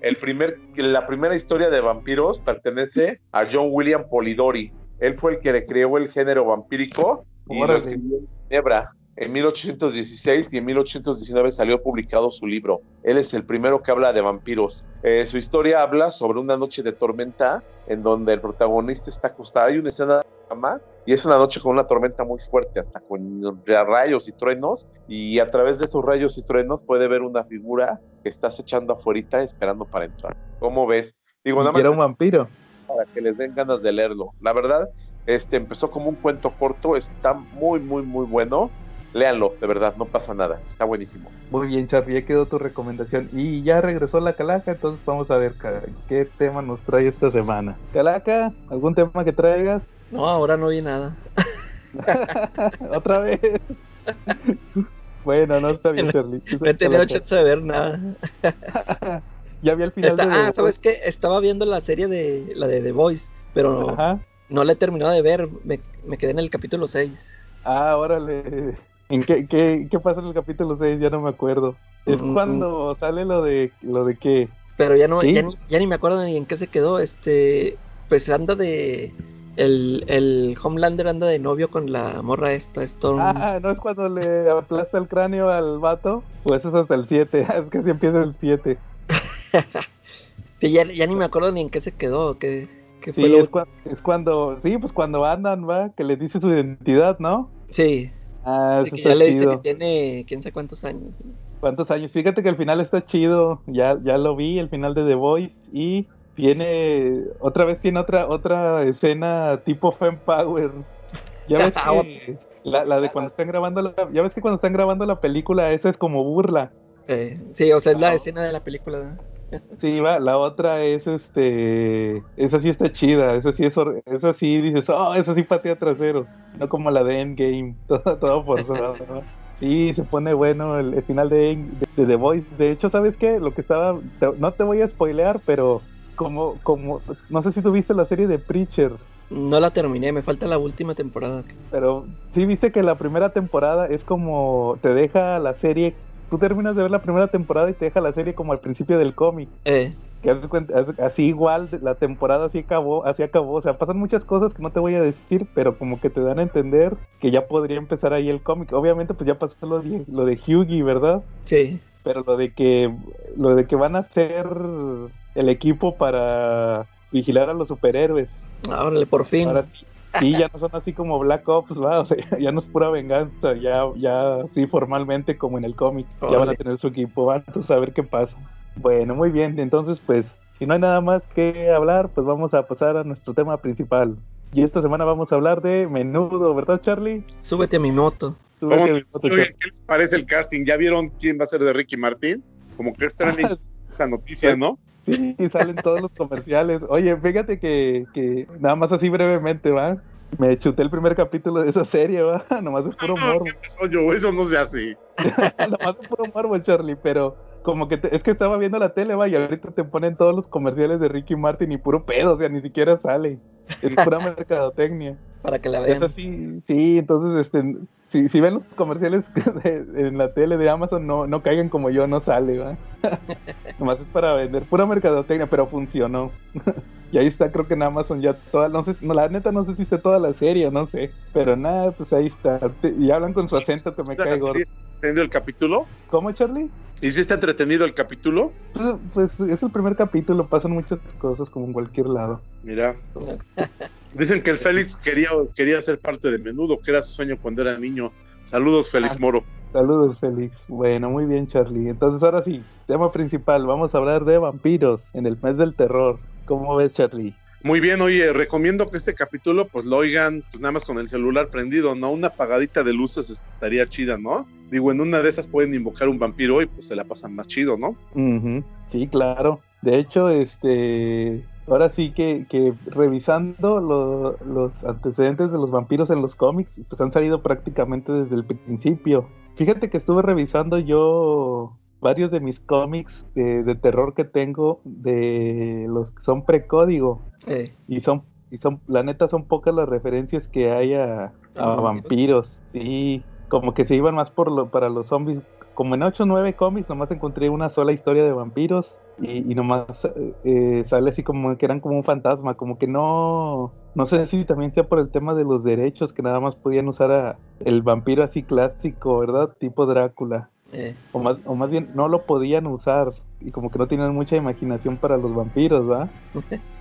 D: El primer, la primera historia de vampiros pertenece a John William Polidori. Él fue el que le creó el género vampírico y lo escribió en Ginebra. En 1816 y en 1819 salió publicado su libro. Él es el primero que habla de vampiros. Eh, su historia habla sobre una noche de tormenta en donde el protagonista está acostado. Hay una escena de cama y es una noche con una tormenta muy fuerte, hasta con rayos y truenos. Y a través de esos rayos y truenos puede ver una figura que está echando afuera esperando para entrar. ¿Cómo ves? Digo, nada más
C: era un vampiro.
D: para que les den ganas de leerlo. La verdad, este empezó como un cuento corto, está muy, muy, muy bueno. Léanlo, de verdad, no pasa nada, está buenísimo.
C: Muy bien, Charlie, ya quedó tu recomendación. Y ya regresó la Calaca, entonces vamos a ver qué tema nos trae esta semana. Calaca, ¿algún tema que traigas?
E: No, ahora no vi nada. *laughs*
C: Otra vez. bueno, no está bien, Charlie.
E: No he tenido chance de ver nada. *laughs*
C: Ya vi el final
E: Está-
C: de
E: ah,
C: The
E: ¿sabes qué? Estaba viendo la serie de la de The Voice, pero
C: Ajá.
E: no la he terminado de ver. Me, me quedé en el capítulo 6.
C: Ah, órale. ¿En qué, qué, qué pasa en el capítulo 6? Ya no me acuerdo. Es
E: Mm,
C: cuando sale lo de lo de qué.
E: Pero ya no,
C: ¿Sí?
E: ya, ni, ya ni me acuerdo ni en qué se quedó. Este, pues anda de. El, el Homelander anda de novio con la morra esta, Storm.
C: Ah, ¿no es cuando le aplasta el cráneo al vato? Pues es hasta el 7. *laughs* Es que así empieza el 7. *laughs*
E: Sí, ya, ya ni me acuerdo ni en qué se quedó. Fue
C: Sí,
E: lo-
C: es, cua- es cuando, sí, pues cuando andan, va, que les dice su identidad, ¿no?
E: Sí,
C: Ah,
E: sí,
C: eso
E: que ya le dice
C: chido.
E: que tiene quién sabe cuántos años.
C: ¿Cuántos años? Fíjate que el final está chido. Ya, ya lo vi, el final de The Voice. Y tiene, otra vez tiene otra, otra escena tipo Femme Power. Ya ves *laughs* que la, la de cuando están grabando la, ya ves que cuando están grabando la película, esa es como burla.
E: Eh, sí, o sea, es la
C: Ah.
E: escena de la película. ¿no?
C: Sí, va, la otra es este, esa sí está chida, esa sí es, esa sí dices, oh, esa sí patea trasero, no como la de Endgame, *laughs* todo, todo forzado, ¿no? Sí, se pone bueno el, el final de, End- de The Voice. De hecho, ¿sabes qué? Lo que estaba, te- no te voy a spoilear, pero como, como, no sé si tuviste la serie de Preacher,
E: No la terminé, me falta la última temporada.
C: pero sí viste que la primera temporada es como, te deja la serie, tú terminas de ver la primera temporada y te deja la serie como al principio del cómic.
E: Eh,
C: que así igual la temporada así acabó, así acabó, o sea, pasan muchas cosas que no te voy a decir, pero como que te dan a entender que ya podría empezar ahí el cómic. Obviamente pues ya pasó lo de, lo de Hughie, ¿verdad?
E: sí,
C: Pero lo de que lo de que van a ser el equipo para vigilar a los superhéroes.
E: órale, por fin.
C: Ahora sí, ya no son así como Black Ops, ¿va? *laughs* O sea, ya no es pura venganza, ya ya sí formalmente como en el cómic, ya van a tener su equipo, van a ver qué pasa. Bueno, muy bien, entonces pues si no hay nada más que hablar, pues vamos a pasar a nuestro tema principal. Y esta semana vamos a hablar de menudo, ¿verdad, Charlie?
E: Súbete a mi moto.
C: Tú
D: ¿Cómo
C: ves
D: les-
C: que-
D: oye, ¿Qué les parece el casting? ¿Ya vieron quién va a ser de Ricky Martin? Como que es trending *laughs* esa noticia, ¿no?
C: Sí, salen todos los comerciales. Oye, fíjate que, que nada más así brevemente, ¿va? Me chuté el primer capítulo de esa serie, ¿va? *laughs* Nomás es puro morbo.
D: ¿Qué pasó, yo? Eso no se hace. *laughs*
C: Nomás es puro morbo, Charlie, pero como que te- es que estaba viendo la tele, va, y ahorita te ponen todos los comerciales de Ricky Martin y puro pedo, o sea, ni siquiera sale. Es pura *laughs* mercadotecnia.
E: Para que la
C: Eso
E: vean.
C: sí, sí, entonces, este, si, si ven los comerciales *laughs* de- en la tele de Amazon, no, no caigan como yo, no sale, ¿va? *laughs* Nomás es para vender, pura mercadotecnia, pero funcionó. *laughs* y ahí está, creo que en Amazon ya toda, no sé, no, la neta no sé si está toda la serie, no sé, pero nada, pues ahí está. Te- Y hablan con su acento que me
D: ¿Está
C: cae gordo.
D: entretenido el capítulo?
C: ¿Cómo, Charlie?
D: ¿Y si está entretenido el capítulo?
C: Pues, pues es el primer capítulo, pasan muchas cosas como en cualquier lado.
D: Mira. Dicen que el Félix quería, quería ser parte de menudo, que era su sueño cuando era niño. Saludos, Félix
C: Ah.
D: Moro.
C: Saludos, Félix. Bueno, muy bien, Charlie. Entonces, ahora sí, tema principal. Vamos a hablar de vampiros en el mes del terror. ¿Cómo ves, Charlie?
D: Muy bien, oye, recomiendo que este capítulo pues lo oigan pues nada más con el celular prendido, ¿no? Una apagadita de luces estaría chida, ¿no? Digo, en una de esas pueden invocar un vampiro y pues se la pasan más chido, ¿no?
C: Ujú, Sí, claro. De hecho, este, ahora sí que, que revisando lo- los antecedentes de los vampiros en los cómics, pues han salido prácticamente desde el principio. Fíjate que estuve revisando yo varios de mis cómics de, de terror que tengo de los que son precódigo.
E: Eh,
C: y son y son la neta son pocas las referencias que hay a, a
E: ¿A
C: vampiros. Y como que se iban más por lo para los zombies como en 8 o 9 cómics nomás encontré una sola historia de vampiros y, y nomás eh, sale así como que eran como un fantasma como que no no sé si también sea por el tema de los derechos que nada más podían usar a el vampiro así clásico verdad tipo Drácula.
E: Eh,
C: o más, o más bien no lo podían usar y como que no tenían mucha imaginación para los vampiros, ¿va?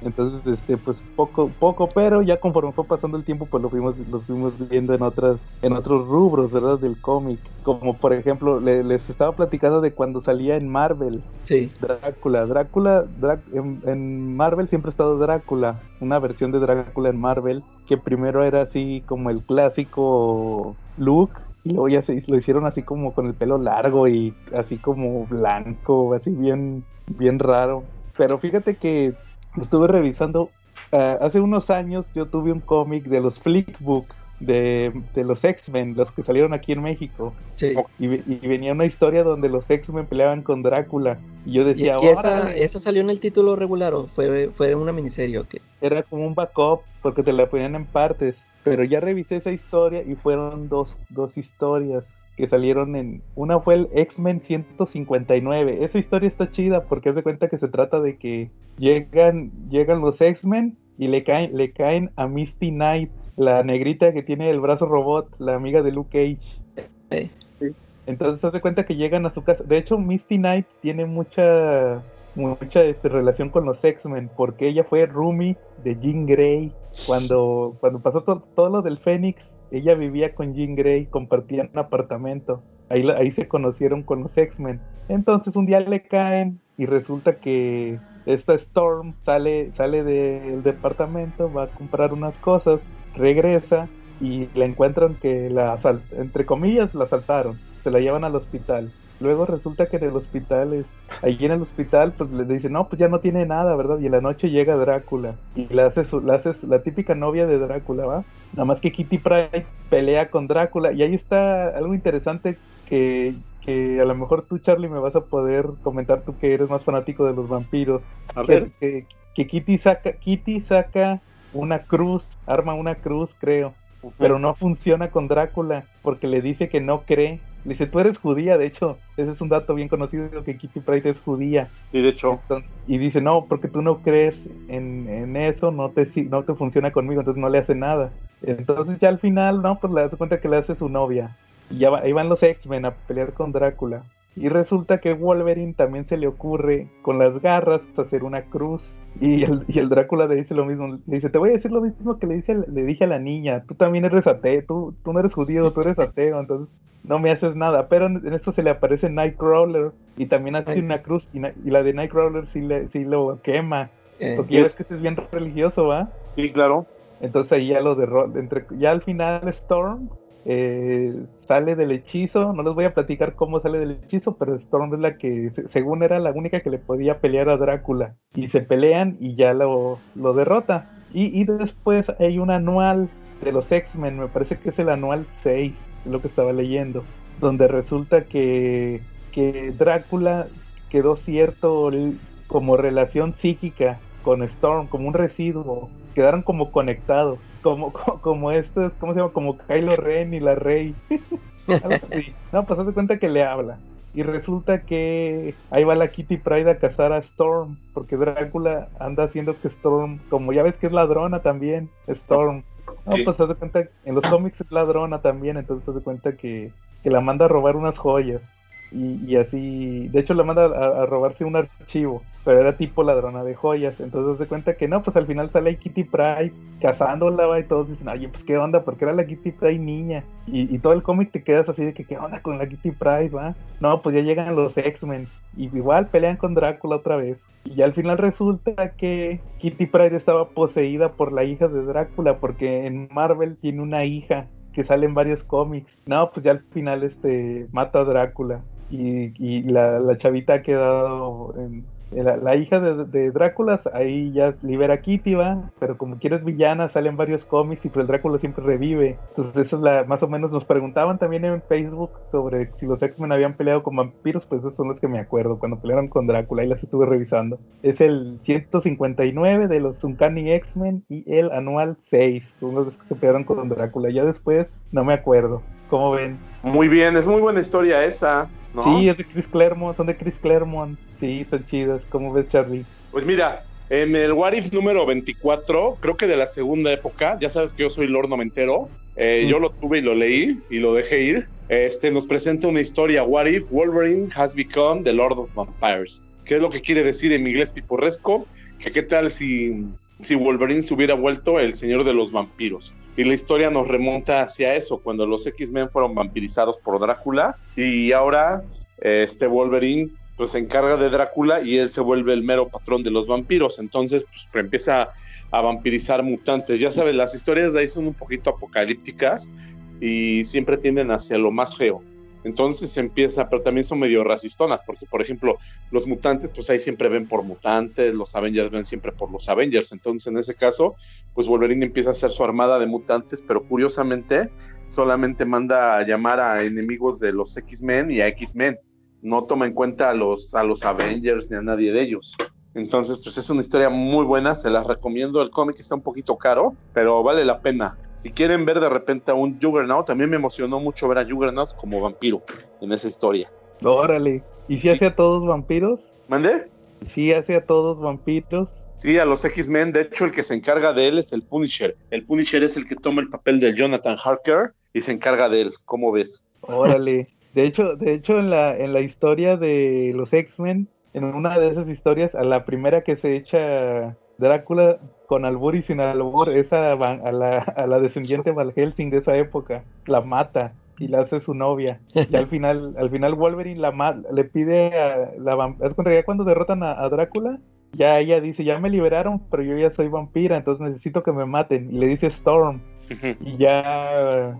C: Entonces, este, pues poco, poco, pero ya conforme fue pasando el tiempo, pues lo fuimos, lo fuimos viendo en otras, en otros rubros, ¿verdad? Del cómic. Como por ejemplo, le- les estaba platicando de cuando salía en Marvel,
E: sí,
C: Drácula. Drácula, Drá- en, en Marvel siempre ha estado Drácula, una versión de Drácula en Marvel, que primero era así como el clásico look, y luego ya se lo hicieron así como con el pelo largo y así como blanco, así bien, bien raro. Pero fíjate que estuve revisando. ah, hace unos años yo tuve un cómic de los Flickbook de, de los X-Men, los que salieron aquí en México.
E: sí.
C: Y, y venía una historia donde los X-Men peleaban con Drácula. Y yo
E: ¿Y,
C: decía,
E: y esa,
C: "Órale".
E: esa salió en el título regular o fue, fue una miniserie o qué?
C: era como un backup porque te la ponían en partes. Pero ya revisé esa historia y fueron dos, dos historias que salieron en... Una fue el X-Men 159. Esa historia está chida porque haz de cuenta que se trata de que llegan, llegan los X-Men y le caen, le caen a Misty Knight, la negrita que tiene el brazo robot, la amiga de Luke Cage. Entonces se cuenta que llegan a su casa. De hecho, Misty Knight tiene mucha mucha este, relación con los X-Men porque ella fue roomie de Jean Grey cuando cuando pasó to- todo lo del Fénix. Ella vivía con Jean Grey, compartían un apartamento. Ahí, ahí se conocieron con los X-Men. Entonces un día le caen y resulta que esta Storm sale, sale del departamento, va a comprar unas cosas, regresa y la encuentran que la entre comillas la asaltaron, se la llevan al hospital. Luego resulta que en el hospital, es, ahí en el hospital, pues le dicen, no, pues ya no tiene nada, ¿verdad? Y en la noche llega Drácula y la hace, su, la hace su- la típica novia de Drácula, ¿va? Nada más que Kitty Pryde pelea con Drácula y ahí está algo interesante que, que a lo mejor tú, Charlie, me vas a poder comentar tú que eres más fanático de los vampiros.
D: A ver,
C: que- que Kitty saca, Kitty saca una cruz, arma una cruz, creo, pero no funciona con Drácula porque le dice que no cree. Dice, tú eres judía, de hecho, ese es un dato bien conocido que Kitty Pryde es judía.
D: y de hecho,
C: Entonces- y dice, no, porque tú no crees en, en eso, no te, si- no te funciona conmigo, entonces no le hace nada. Entonces ya al final, no, pues le das cuenta que le hace su novia. Y ya va- ahí van los X-Men a pelear con Drácula. Y resulta que Wolverine también se le ocurre con las garras hacer una cruz. Y el, y el Drácula le dice lo mismo, le dice, te voy a decir lo mismo que le, dice, le dije a la niña, tú también eres ateo, tú, tú no eres judío, tú eres ateo, entonces no me haces nada. Pero en, en esto se le aparece Nightcrawler y también hace
E: Ay.
C: una cruz y, la de Nightcrawler sí, le, sí lo quema.
E: eh,
C: Porque ya ves que ese es bien religioso, ¿va?
D: sí, claro.
C: Entonces ahí ya lo derrota. Ya al final Storm eh, sale del hechizo. No les voy a platicar cómo sale del hechizo, pero Storm es la que, se- según era la única que le podía pelear a Drácula. Y se pelean y ya lo, lo derrota. Y, y después hay un anual de los X-Men, me parece que es el anual 6, es lo que estaba leyendo, donde resulta que, que Drácula quedó cierto como relación psíquica con Storm, como un residuo, quedaron como conectados, como, *laughs* co- como estos, ¿cómo se llama? Como Kylo Ren y la Rey. *laughs* No, pues de cuenta que le habla. Y resulta que ahí va la Kitty Pride a cazar a Storm, porque Drácula anda haciendo que Storm, como ya ves que es ladrona también, Storm. No,
D: Sí.
C: pues haz de cuenta, en los cómics es ladrona también, entonces haz de cuenta que, que la manda a robar unas joyas. Y, así, de hecho la manda a, robarse un archivo, pero era tipo ladrona de joyas. Entonces de cuenta que no, pues al final sale Kitty Pryde cazándola y todos dicen, oye, pues qué onda, porque era la Kitty Pryde niña. Y, todo el cómic te quedas así de que qué onda con la Kitty Pryde, va. No, pues ya llegan los X-Men y igual pelean con Drácula otra vez. Y al final resulta que Kitty Pryde estaba poseída por la hija de Drácula, porque en Marvel tiene una hija que sale en varios cómics. No, pues ya al final este mata a Drácula. Y, y la, la chavita ha quedado en, la, hija de, de, Drácula, ahí ya libera a Kitty, va, pero como quieres villana, salen varios cómics y pues el Drácula siempre revive. Entonces eso es la, más o menos nos preguntaban también en Facebook sobre si los X-Men habían peleado con vampiros, pues esos son los que me acuerdo, cuando pelearon con Drácula, ahí las estuve revisando. Es el 159 de los Uncanny X-Men y el anual 6, son los que se pelearon con Drácula. Ya después no me acuerdo. ¿Cómo ven?
D: Muy bien, es muy buena historia esa. ¿No?
C: Sí, es de Chris Claremont, son de Chris Claremont. Sí, son chidas. ¿Cómo ves, Charlie?
D: Pues mira, en el What If número 24, creo que de la segunda época, ya sabes que yo soy Lord Nomentero, eh, yo lo tuve y lo leí y lo dejé ir. Este nos presenta una historia, What If Wolverine has become the Lord of Vampires. ¿Qué es lo que quiere decir en inglés piporresco? Que qué tal si, si Wolverine se hubiera vuelto el señor de los vampiros. Y la historia nos remonta hacia eso, cuando los X-Men fueron vampirizados por Drácula y ahora este Wolverine pues se encarga de Drácula y él se vuelve el mero patrón de los vampiros. Entonces, pues empieza a vampirizar mutantes. Ya sabes, las historias de ahí son un poquito apocalípticas y siempre tienden hacia lo más feo. Entonces empieza, pero también son medio racistonas, porque por ejemplo, los mutantes, pues ahí siempre ven por mutantes, los Avengers ven siempre por los Avengers. Entonces, en ese caso, pues Wolverine empieza a hacer su armada de mutantes, pero curiosamente solamente manda a llamar a enemigos de los X-Men y a X-Men no toma en cuenta a los, a los Avengers ni a nadie de ellos. Entonces, pues es una historia muy buena, se las recomiendo. El cómic está un poquito caro, pero vale la pena. Si quieren ver de repente a un Juggernaut, también me emocionó mucho ver a Juggernaut como vampiro en esa historia.
C: Órale. ¿Y si sí. hace a todos vampiros?
D: ¿Mande?
C: Sí, hace a todos vampiros.
D: Sí, a los X-Men. De hecho, el que se encarga de él es el Punisher. El Punisher es el que toma el papel de Jonathan Harker y se encarga de él. ¿Cómo ves?
C: Órale. De hecho, de hecho en la, en la historia de los X-Men, en una de esas historias, a la primera que se echa Drácula con albur y sin albur, es a, a, la, a la descendiente Val Helsing de esa época, la mata y la hace su novia. Y al final, al final Wolverine la le pide a la ¿Es cuenta que ya cuando derrotan a, a, Drácula? Ya ella dice, ya me liberaron, pero yo ya soy vampira, entonces necesito que me maten. Y le dice Storm. y ya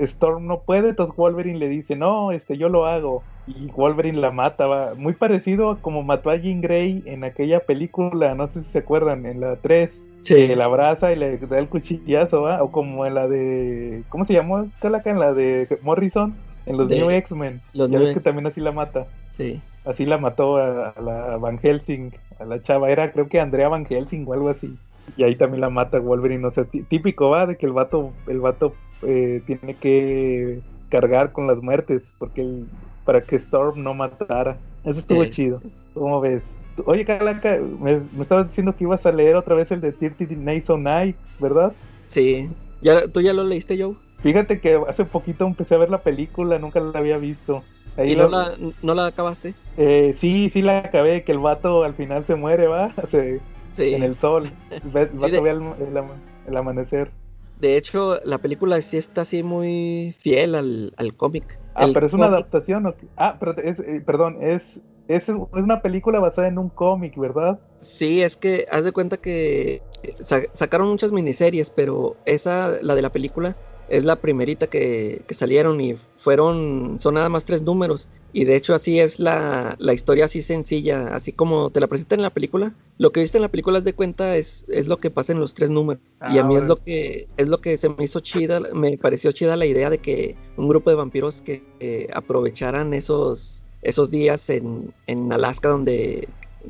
C: Storm no puede, entonces Wolverine le dice, no, este, yo lo hago. Y Wolverine la mata, va. muy parecido a como mató a Jean Grey en aquella película, no sé si se acuerdan, en la 3.
E: Sí.
C: Que la abraza y le da el cuchillazo, ¿va? O como en la de. ¿Cómo se llamó? Calaca en la de Morrison, en los
E: De-
C: New X-Men. Ya
E: los
C: ves
E: New
C: que también así la mata.
E: Sí.
C: Así la mató a, a la Van Helsing, a la chava. Era creo que Andrea Van Helsing o algo así. Y ahí también la mata Wolverine. O sea, tí- típico va de que el vato, el vato eh, tiene que cargar con las muertes porque el- para que Storm no matara. Eso estuvo
E: Sí,
C: chido.
E: sí.
C: ¿Cómo ves? Oye, Calaca, me, me estabas diciendo que ibas a leer otra vez el de 30 Days of Night, ¿verdad?
E: Sí. ¿Ya, ¿Tú ya lo leíste, Joe?
C: Fíjate que hace poquito empecé a ver la película, nunca la había visto. Ahí
E: ¿Y no la, no la acabaste?
C: eh, sí, sí la acabé, que el vato al final se muere, ¿va? *laughs* Se-
E: Sí.
C: En el sol. El va- el
E: Sí, de-
C: ve el, el ama- el amanecer.
E: De hecho, la película sí está así muy fiel al, al cómic.
C: Ah,
E: El
C: pero es una
E: cómic-
C: adaptación. Ah, pero es, eh, perdón, es, es, es una película basada en un cómic, ¿verdad?
E: Sí, es que haz de cuenta que sa- sacaron muchas miniseries, pero esa, la de la película, es la primerita que, que salieron y fueron, son nada más tres números. Y de hecho así es la, la historia así sencilla, así como te la presentan en la película. Lo que viste en la película, haz de cuenta, es, es lo que pasa en los tres números. y a
C: Ah,
E: mí es lo que es lo que se me hizo chida, me pareció chida la idea de que un grupo de vampiros que eh, aprovecharan esos, esos días en, en Alaska donde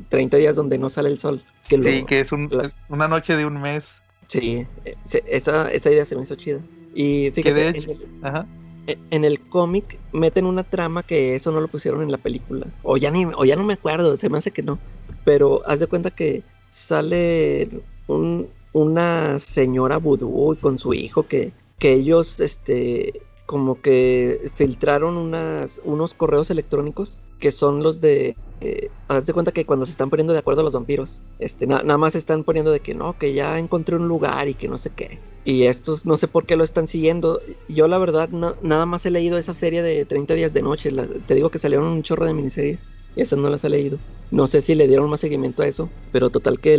E: 30 días donde no sale el sol. Que lo-
C: Sí, que es un-
E: la-
C: es una noche de un mes.
E: Sí, se- esa, esa idea se me hizo chida. Y fíjate,
C: de
E: en el,
C: Ajá.
E: en- en el cómic meten una trama que eso no lo pusieron en la película. O ya, ni, o ya no me acuerdo, se me hace que no. Pero haz de cuenta que sale un- una señora vudú con su hijo que, que ellos, este, como que filtraron unas, unos correos electrónicos que son los de... eh, haz de cuenta que cuando se están poniendo de acuerdo los vampiros, este, na- nada más se están poniendo de que no, que ya encontré un lugar y que no sé qué. Y estos no sé por qué lo están siguiendo. Yo la verdad nada más he leído esa serie de 30 días de noche. te digo que salieron un chorro de miniseries. Esas no las he leído. No sé si le dieron más seguimiento a eso. Pero total que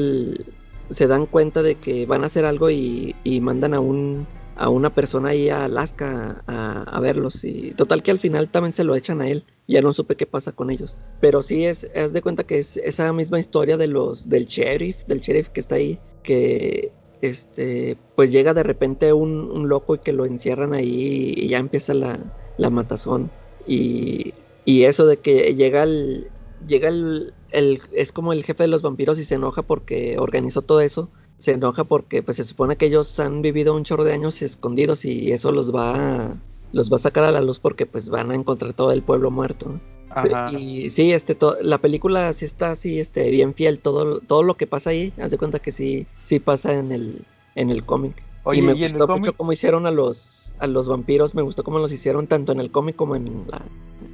E: se dan cuenta de que van a hacer algo y mandan a un, a una persona ahí a Alaska a, a verlos. Y total que al final también se lo echan a él. Ya no supe qué pasa con ellos. Pero sí es, de cuenta que es esa misma historia de los, del sheriff, del sheriff que está ahí, que este, pues llega de repente un, loco y que lo encierran ahí y ya empieza la, la matazón. Y, y eso de que llega el, llega el, es como el jefe de los vampiros y se enoja porque organizó todo eso. Se enoja porque pues se supone que ellos han vivido un chorro de años escondidos y eso los va a, los va a sacar a la luz porque pues van a encontrar todo el pueblo muerto. ¿no?
C: Ajá.
E: Y sí, este, la película sí está así, este, bien fiel, todo, todo lo que pasa ahí, haz de cuenta que sí, sí pasa en el, en el cómic.
C: Oye,
E: y me
C: ¿y en el
E: gustó mucho cómo hicieron a los, a los vampiros, me gustó cómo los hicieron tanto en el cómic como en la,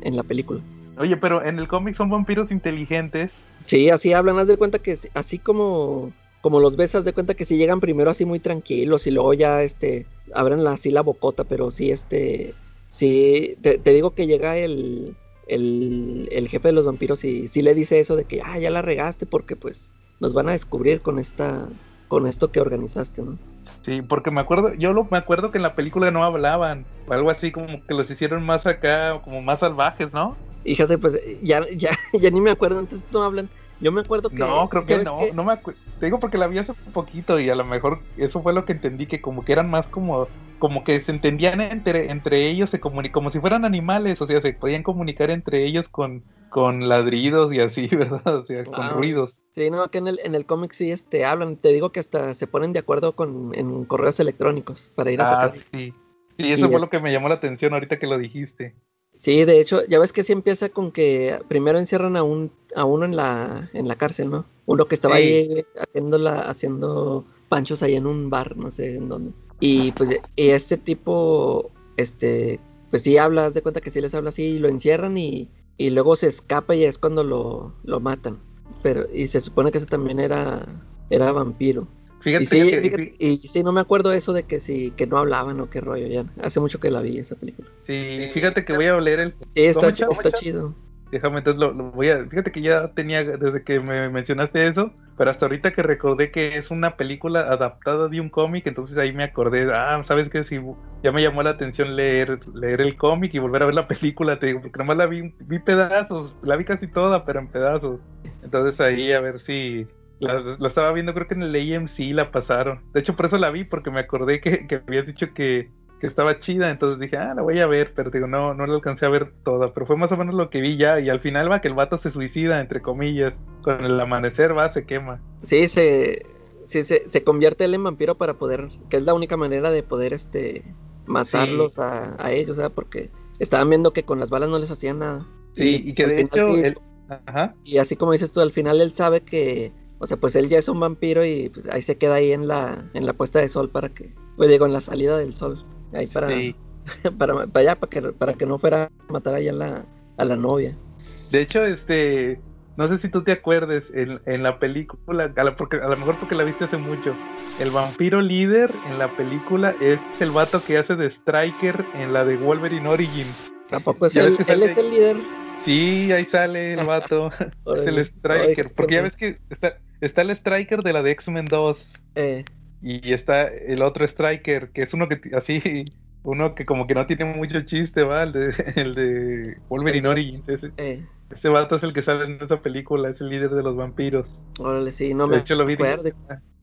E: en la película.
C: Oye, pero en el cómic son vampiros inteligentes.
E: Sí, así hablan, haz de cuenta que sí- así como, como los ves, haz de cuenta que sí llegan primero así muy tranquilos y luego ya, este, abren la, así la bocota, pero sí, este, sí, te, te digo que llega el, el, el jefe de los vampiros y sí le dice eso de que, ah, ya la regaste porque pues nos van a descubrir con esta, con esto que organizaste, ¿no?
C: Sí, porque me acuerdo, yo lo, me acuerdo que en la película no hablaban, o algo así como que los hicieron más acá, como más salvajes, ¿no?
E: Fíjate, pues ya, ya, *laughs* ya ni me acuerdo, entonces no hablan. Yo me acuerdo que...
C: No, creo que no, no me acuerdo. Te digo porque la vi hace poquito y a lo mejor eso fue lo que entendí, que como que eran más como, como que se entendían entre, entre ellos, se comuni- como si fueran animales, o sea, se podían comunicar entre ellos con, con ladridos y así, *laughs* ¿verdad? O sea, con ruidos.
E: Sí, no, que en el, en el cómic sí este, hablan. Te digo que hasta se ponen de acuerdo con, en correos electrónicos para ir a
C: Ah,
E: atacar.
C: sí. Sí, eso
E: Y
C: fue
E: es-
C: lo que me llamó la atención ahorita que lo dijiste.
E: Sí, de hecho, ya ves que sí empieza con que primero encierran a un a uno en la en la cárcel, ¿no? Uno que estaba ahí haciendo la, haciendo panchos ahí en un bar, no sé en dónde. Y pues y este tipo este pues sí habla, haz de cuenta que sí les habla así y lo encierran y, y luego se escapa y es cuando lo, lo matan. Pero y se supone que ese también era era vampiro.
C: Fíjate
E: Y sí,
C: que-
E: fíjate- y sí, no me acuerdo eso de que sí, que no hablaban o qué rollo ya. Hace mucho que la vi esa película.
C: sí, fíjate que voy a leer el
E: está, está chido.
C: Déjame, entonces lo, lo voy a. Fíjate que ya tenía desde que me mencionaste eso, pero hasta ahorita que recordé que es una película adaptada de un cómic, entonces ahí me acordé. Ah, sabes que sí, ya me llamó la atención leer leer el cómic y volver a ver la película, te digo, porque nomás la vi, vi pedazos, la vi casi toda, pero en pedazos. Entonces ahí a ver si. La, la estaba viendo, creo que en el AMC la pasaron. De hecho, por eso la vi, porque me acordé que, que habías dicho que, que estaba chida, entonces dije, ah, la voy a ver, pero digo, no, no la alcancé a ver toda, pero fue más o menos lo que vi ya, y al final va que el vato se suicida, entre comillas, con el amanecer va, se quema.
E: Sí, se, sí, se, se convierte él en vampiro para poder, que es la única manera de poder este matarlos a, a ellos, ¿sabes? Porque estaban viendo que con las balas no les hacían nada.
C: Sí, y, que de hecho,
E: sí,
C: el- ajá,
E: y así como dices tú, al final él sabe que, o sea, pues él ya es un vampiro y pues ahí se queda ahí en la, en la puesta de sol para que, pues digo, en la salida del sol, ahí para,
C: sí. *laughs*
E: para, para allá, para que, para que no fuera a matar allá a la, a la novia.
C: De hecho, este, no sé si tú te acuerdes, en, en la película, a lo, porque, a lo mejor porque la viste hace mucho, el vampiro líder en la película es el vato que hace de Striker en la de Wolverine Origins.
E: Tampoco es
C: ves
E: él,
C: sale-
E: es el líder.
C: Sí, ahí sale el vato. *laughs* Es el Striker. Porque ya ves que está, está el Striker de la de X-Men 2.
E: Eh,
C: Y está el otro Striker, que es uno que así, uno que como que no tiene mucho chiste, ¿va? El de, *laughs* el de Wolverine
E: de-
C: Origins. Ese,
E: eh,
C: ese vato es el que sale en esa película, es el líder de los vampiros.
E: órale, sí, no
C: De
E: me
C: hecho, lo vi.
E: acuerdo.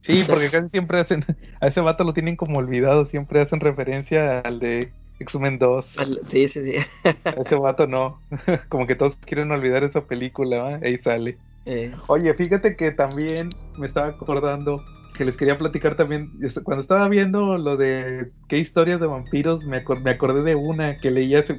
C: Sí, *laughs* porque casi siempre hacen, a ese vato lo tienen como olvidado, siempre hacen referencia al de X-Men 2.
E: Al- Sí, sí, sí.
C: A ese vato no. *laughs* Como que todos quieren olvidar esa película, ¿va? Ahí sale.
E: Eh,
C: Oye, fíjate que también me estaba acordando que les quería platicar también. Cuando estaba viendo lo de qué historias de vampiros, me, acor- me acordé de una que leí hace,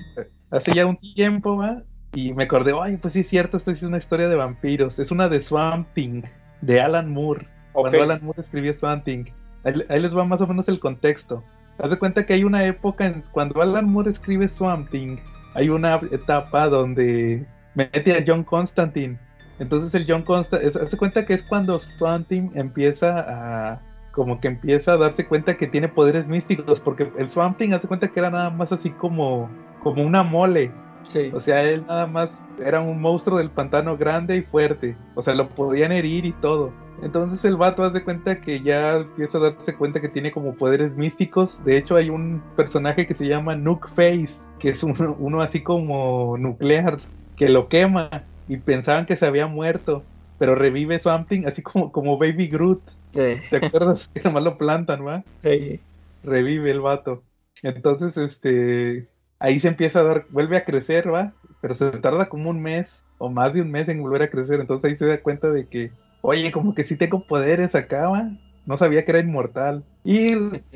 C: hace ya un tiempo, ¿va? Y me acordé, ay, pues sí es cierto, esta es una historia de vampiros. Es una de Swamp Thing, de Alan Moore. Cuando. Alan Moore escribió Swamp Thing. Ahí, ahí les va más o menos el contexto. Haz de cuenta que hay una época, en, cuando Alan Moore escribe Swamp Thing, hay una etapa donde mete a John Constantine. Entonces el John Constantine, haz de cuenta que es cuando Swamp Thing empieza a, como que empieza a darse cuenta que tiene poderes místicos, porque el Swamp Thing, haz de cuenta que era nada más así como, como una mole,
E: Sí.
C: O sea, él nada más era un monstruo del pantano grande y fuerte. O sea, lo podían herir y todo. Entonces el vato hace cuenta que ya empieza a darse cuenta que tiene como poderes místicos. De hecho, hay un personaje que se llama Nuke Face, que es uno, uno así como nuclear, que lo quema y pensaban que se había muerto, pero revive Something así como, como Baby Groot.
E: Eh,
C: ¿Te acuerdas? *laughs* que nomás lo plantan, ¿va?
E: eh,
C: revive el vato. Entonces, este, ahí se empieza a dar, vuelve a crecer, ¿va? Pero se tarda como un mes o más de un mes en volver a crecer. Entonces ahí se da cuenta de que, oye, como que sí tengo poderes acá, ¿va? No sabía que era inmortal. Y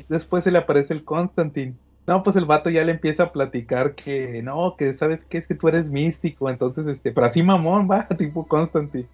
C: después se le aparece el Constantine. No, pues el vato ya le empieza a platicar que, no, que sabes que es que tú eres místico, entonces, este, pero así mamón, va, *laughs* tipo Constantine.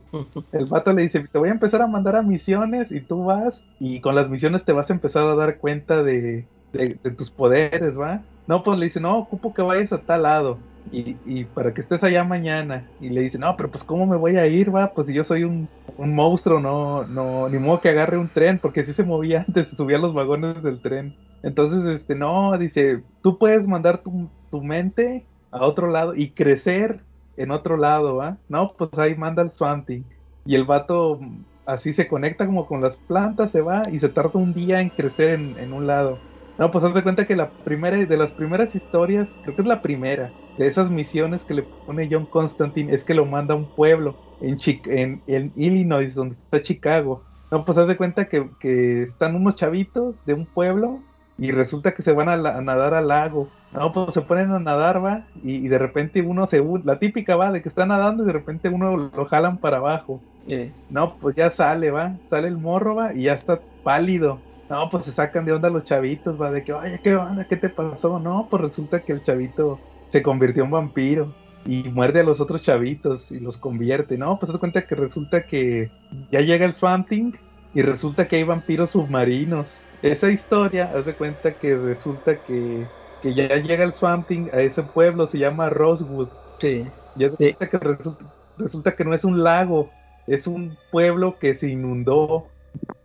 C: El vato le dice, te voy a empezar a mandar a misiones y tú vas y con las misiones te vas a empezar a dar cuenta de, de, de tus poderes, ¿va? No, pues le dice, no, ocupo que vayas a tal lado y, y para que estés allá mañana. Y le dice, no, pero pues ¿cómo me voy a ir, va? Pues si yo soy un, un monstruo, no, no, ni modo que agarre un tren, porque si se movía *laughs* antes, subía los vagones del tren. Entonces, este, no, dice, tú puedes mandar tu, tu mente a otro lado y crecer en otro lado, ¿va? No, pues ahí manda el Swanty. Y el vato mm, así se conecta como con las plantas, se va y se tarda un día en crecer en un lado. No, pues haz de cuenta que la primera, de las primeras historias, creo que es la primera, de esas misiones que le pone John Constantine, es que lo manda a un pueblo en, Chi- en, en Illinois, donde está Chicago. No, pues haz de cuenta que, que están unos chavitos de un pueblo y resulta que se van a, la- a nadar al lago. No, pues se ponen a nadar, va, y, y de repente uno se... La típica va, de que está nadando y de repente uno lo jalan para abajo.
E: eh,
C: No, pues ya sale, va. Sale el morro, va, y ya está pálido. No, pues se sacan de onda los chavitos, va, de que, oye, ¿qué onda? ¿Qué te pasó? No, pues resulta que el chavito se convirtió en vampiro y muerde a los otros chavitos y los convierte. No, pues se da cuenta que resulta que ya llega el Swamp Thing y resulta que hay vampiros submarinos. Esa historia, haz de cuenta que resulta que, que ya llega el Swamp Thing a ese pueblo, se llama Rosewood.
E: sí.
C: Y haz de
E: Sí.
C: cuenta que resulta, resulta que no es un lago, es un pueblo que se inundó.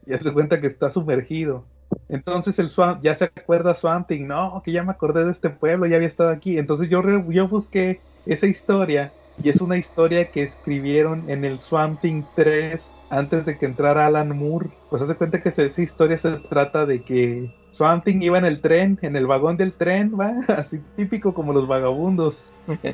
C: Y haz de cuenta que está sumergido. Entonces el Swamp, ya se acuerda Swamp Thing, no, que ya me acordé de este pueblo, ya había estado aquí. Entonces yo, yo busqué esa historia y es una historia que escribieron en el Swamp Thing 3 antes de que entrara Alan Moore. Pues haz de cuenta que esa historia se trata de que Swamp Thing iba en el tren, en el vagón del tren, va, *laughs* así típico como los vagabundos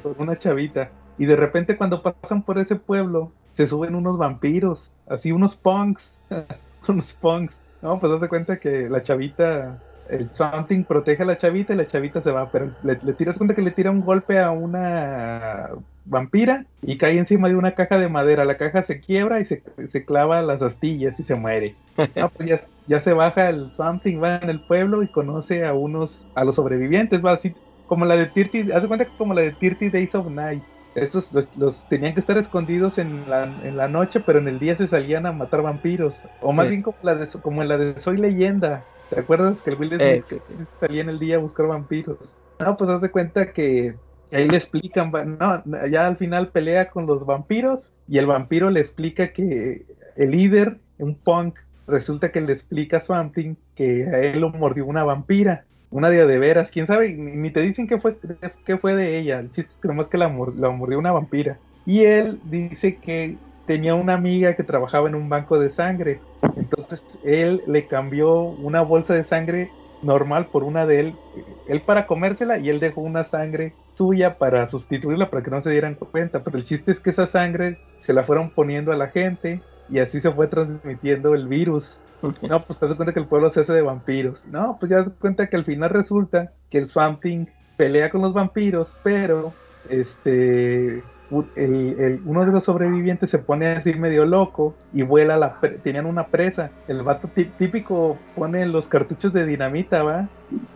C: con una chavita. Y de repente cuando pasan por ese pueblo, se suben unos vampiros, así unos punks, *laughs* *laughs* unos punks. No, pues haz de cuenta que la chavita, el something protege a la chavita y la chavita se va, pero le, le tiras cuenta que le tira un golpe a una vampira y cae encima de una caja de madera. La caja se quiebra y se, se clava las astillas y se muere. No, pues ya, ya se baja el something, va en el pueblo y conoce a unos, a los sobrevivientes, va así como la de Tirty, haz de cuenta que como la de Tirty Days of Night. Estos los, los tenían que estar escondidos en la, en la noche, pero en el día se salían a matar vampiros. O más
E: Sí.
C: bien como, la de, como en la de Soy Leyenda. ¿Te acuerdas que el Will Smith
E: Eh, sí, sí.
C: salía en el día a buscar vampiros? No, pues haz de cuenta que ahí le explican, no, ya al final pelea con los vampiros y el vampiro le explica que el líder, un punk, resulta que le explica a Swamping que a él lo mordió una vampira. Una de a de veras, quién sabe, ni, te dicen qué fue, qué fue de ella. El chiste es que nomás que la, la mordió una vampira. Y él dice que tenía una amiga que trabajaba en un banco de sangre. Entonces él le cambió una bolsa de sangre normal por una de él, él para comérsela y él dejó una sangre suya para sustituirla para que no se dieran cuenta. Pero el chiste es que esa sangre se la fueron poniendo a la gente y así se fue transmitiendo el virus. No, pues te das cuenta que el pueblo se hace de vampiros. No, pues ya das cuenta que al final resulta que el Swamp Thing pelea con los vampiros, pero este el- el- uno de los sobrevivientes se pone así medio loco y vuela la pre- tenían una presa. El vato tí- típico pone los cartuchos de dinamita, va,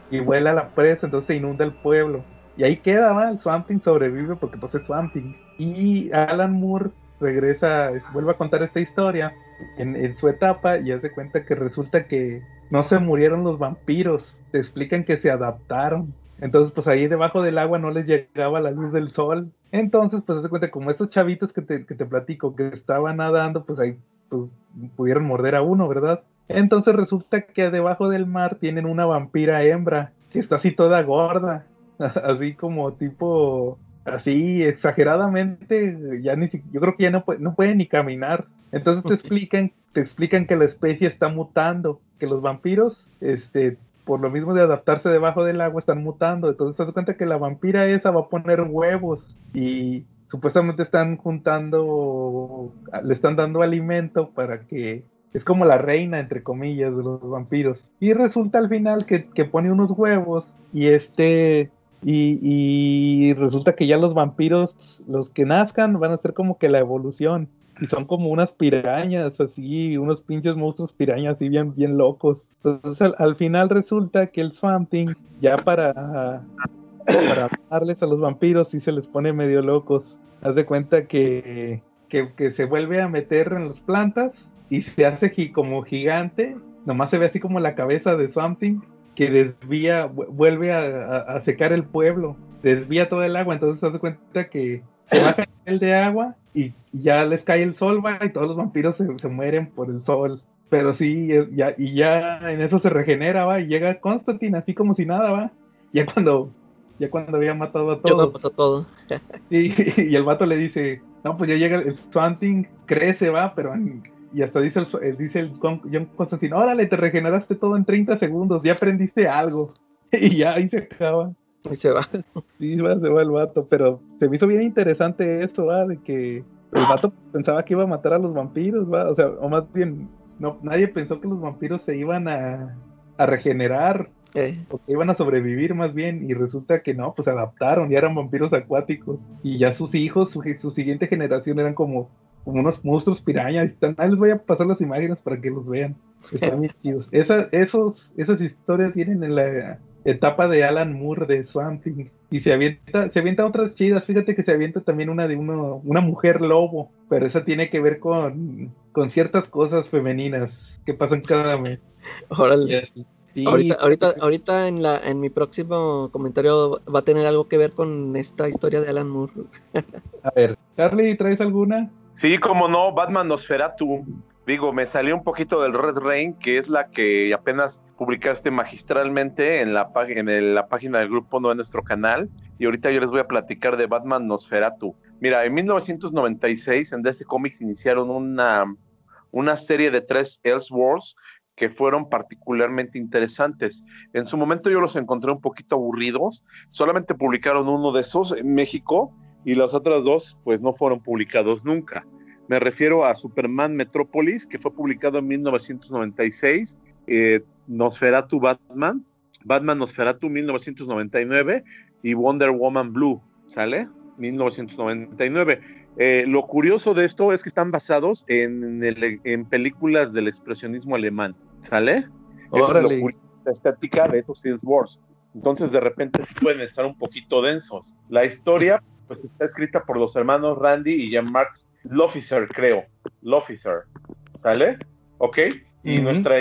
C: y vuela la presa, entonces se inunda el pueblo. Y ahí queda, va, el Swamp Thing sobrevive porque pues es Swamp Thing. Y Alan Moore regresa, vuelve a contar esta historia en, su etapa y hace cuenta que resulta que no se murieron los vampiros, te explican que se adaptaron. Entonces, pues ahí debajo del agua no les llegaba la luz del sol. Entonces, pues hace cuenta como estos chavitos que te, que te platico que estaban nadando, pues ahí pues, pudieron morder a uno, ¿verdad? Entonces resulta que debajo del mar tienen una vampira hembra que está así toda gorda, *laughs* así como tipo así exageradamente, ya ni yo creo que ya no puede, no puede ni caminar. Entonces te explican, te explican que la especie está mutando, que los vampiros, este, por lo mismo de adaptarse debajo del agua, están mutando. Entonces te das cuenta que la vampira esa va a poner huevos y supuestamente están juntando, le están dando alimento para que es como la reina, entre comillas, de los vampiros. Y resulta al final que, que pone unos huevos y este y, resulta que ya los vampiros, los que nazcan, van a ser como que la evolución. Y son como unas pirañas, así, unos pinches monstruos pirañas, así bien, bien locos. Entonces al, final resulta que el Swamp ya para, para darles a los vampiros, sí se les pone medio locos. Haz de cuenta que, que, se vuelve a meter en las plantas y se hace como gigante. Nomás se ve así como la cabeza de Swamp que desvía, vuelve a, secar el pueblo, desvía todo el agua, entonces se hace cuenta que se baja el de agua y ya les cae el sol, y todos los vampiros se, mueren por el sol. Pero sí, ya, y ya en eso se regenera, va, y llega Constantine así como si nada, va. Ya cuando, ya cuando había matado a todos.
E: Ya pasó todo.
C: y, *laughs* y el vato le dice, no, pues ya llega el Swanting, crece, va, pero y hasta dice el, eh, dice el John Constantino, órale, te regeneraste todo en 30 segundos, ya aprendiste algo. *laughs* y ya ahí se acaba.
E: Y se va.
C: Sí, va, se va el vato, pero se me hizo bien interesante esto, ¿va? De que el vato pensaba que iba a matar a los vampiros, ¿va? O sea, o más bien, no, nadie pensó que los vampiros se iban a, a regenerar.
E: Eh.
C: O que iban a sobrevivir más bien, y resulta que no, pues se adaptaron, ya eran vampiros acuáticos, y ya sus hijos, su, su siguiente generación eran como como unos monstruos pirañas. Ahí les voy a pasar las imágenes para que los vean. Están bien chidos. esos, esas historias vienen en la etapa de Alan Moore de Swamp Y se avienta, se avienta otras chidas. Fíjate que se avienta también una de uno, una mujer lobo. Pero esa tiene que ver con, con ciertas cosas femeninas que pasan cada mes.
E: Órale. ahorita, ahorita, ahorita en la, en mi próximo comentario va a tener algo que ver con esta historia de Alan Moore.
C: a ver, Charlie, ¿traes alguna?
D: Sí, como no, Batman Nosferatu. Digo, me salió un poquito del Red Rain, que es la que apenas publicaste magistralmente en la, en la página del grupo, no en nuestro canal. Y ahorita yo les voy a platicar de Batman Nosferatu. Mira, en 1996 en DC Comics iniciaron una, una serie de tres Elseworlds que fueron particularmente interesantes. En su momento yo los encontré un poquito aburridos. Solamente publicaron uno de esos en México y las otras dos pues no fueron publicados nunca. Me refiero a Superman Metropolis, que fue publicado en 1996, eh, Nosferatu Batman, Batman Nosferatu 1999 y Wonder Woman Blue, ¿sale? 1999. Eh, lo curioso de esto es que están basados en, en películas del expresionismo alemán, ¿sale? Eso es lo curioso, la estética de estos Wars. Entonces, de repente, pueden estar un poquito densos. La historia pues está escrita por los hermanos Randy y Jean-Marc Lofficer, creo. Lofficer. ¿Sale? ¿Ok? Y nuestra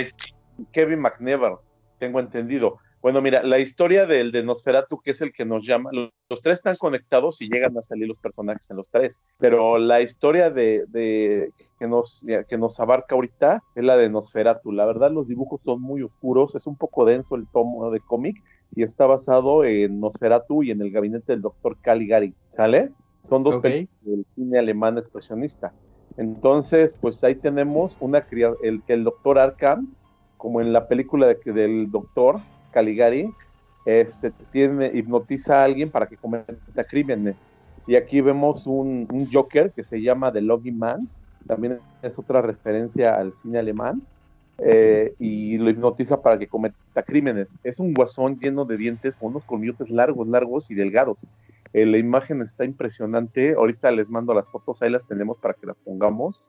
D: Kevin McNever, tengo entendido. Bueno, mira, la historia del de Nosferatu, que es el que nos llama, los, tres están conectados y llegan a salir los personajes en los tres, pero la historia de, de, que, nos, que nos abarca ahorita es la de Nosferatu. La verdad, los dibujos son muy oscuros, es un poco denso el tomo de cómic, y está basado en Nosferatu y en el gabinete del doctor Caligari, ¿sale? Son dos películas del cine alemán expresionista. Entonces, pues ahí tenemos una el que el doctor Arkham, como en la película de, del doctor Caligari, este, tiene, hipnotiza a alguien para que cometa crímenes. Y aquí vemos un, un Joker que se llama The Logi Man, también es otra referencia al cine alemán. Eh, y lo hipnotiza para que cometa crímenes. Es un guasón lleno de dientes con unos colmillotes largos, largos y delgados. Eh, la imagen está impresionante. Ahorita les mando las fotos, ahí las tenemos para que las pongamos.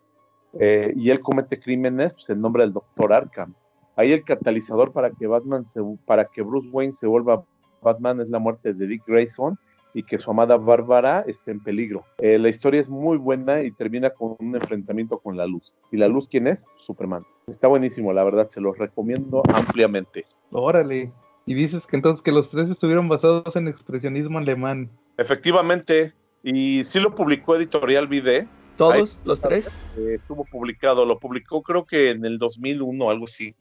D: Eh, y él comete crímenes pues, en nombre del doctor Arkham. Ahí el catalizador para que Batman se, para que Bruce Wayne se vuelva Batman es la muerte de Dick Grayson y que su amada Bárbara esté en peligro. la historia es muy buena y termina con un enfrentamiento con la luz. ¿Y la luz quién es? Superman. Está buenísimo, la verdad, se los recomiendo ampliamente.
C: Órale. Y dices que entonces que los tres estuvieron basados en expresionismo alemán.
D: Efectivamente. Y sí lo publicó Editorial Vide.
E: ¿Todos los tres?
D: estuvo publicado, lo publicó creo que en el 2001, algo así.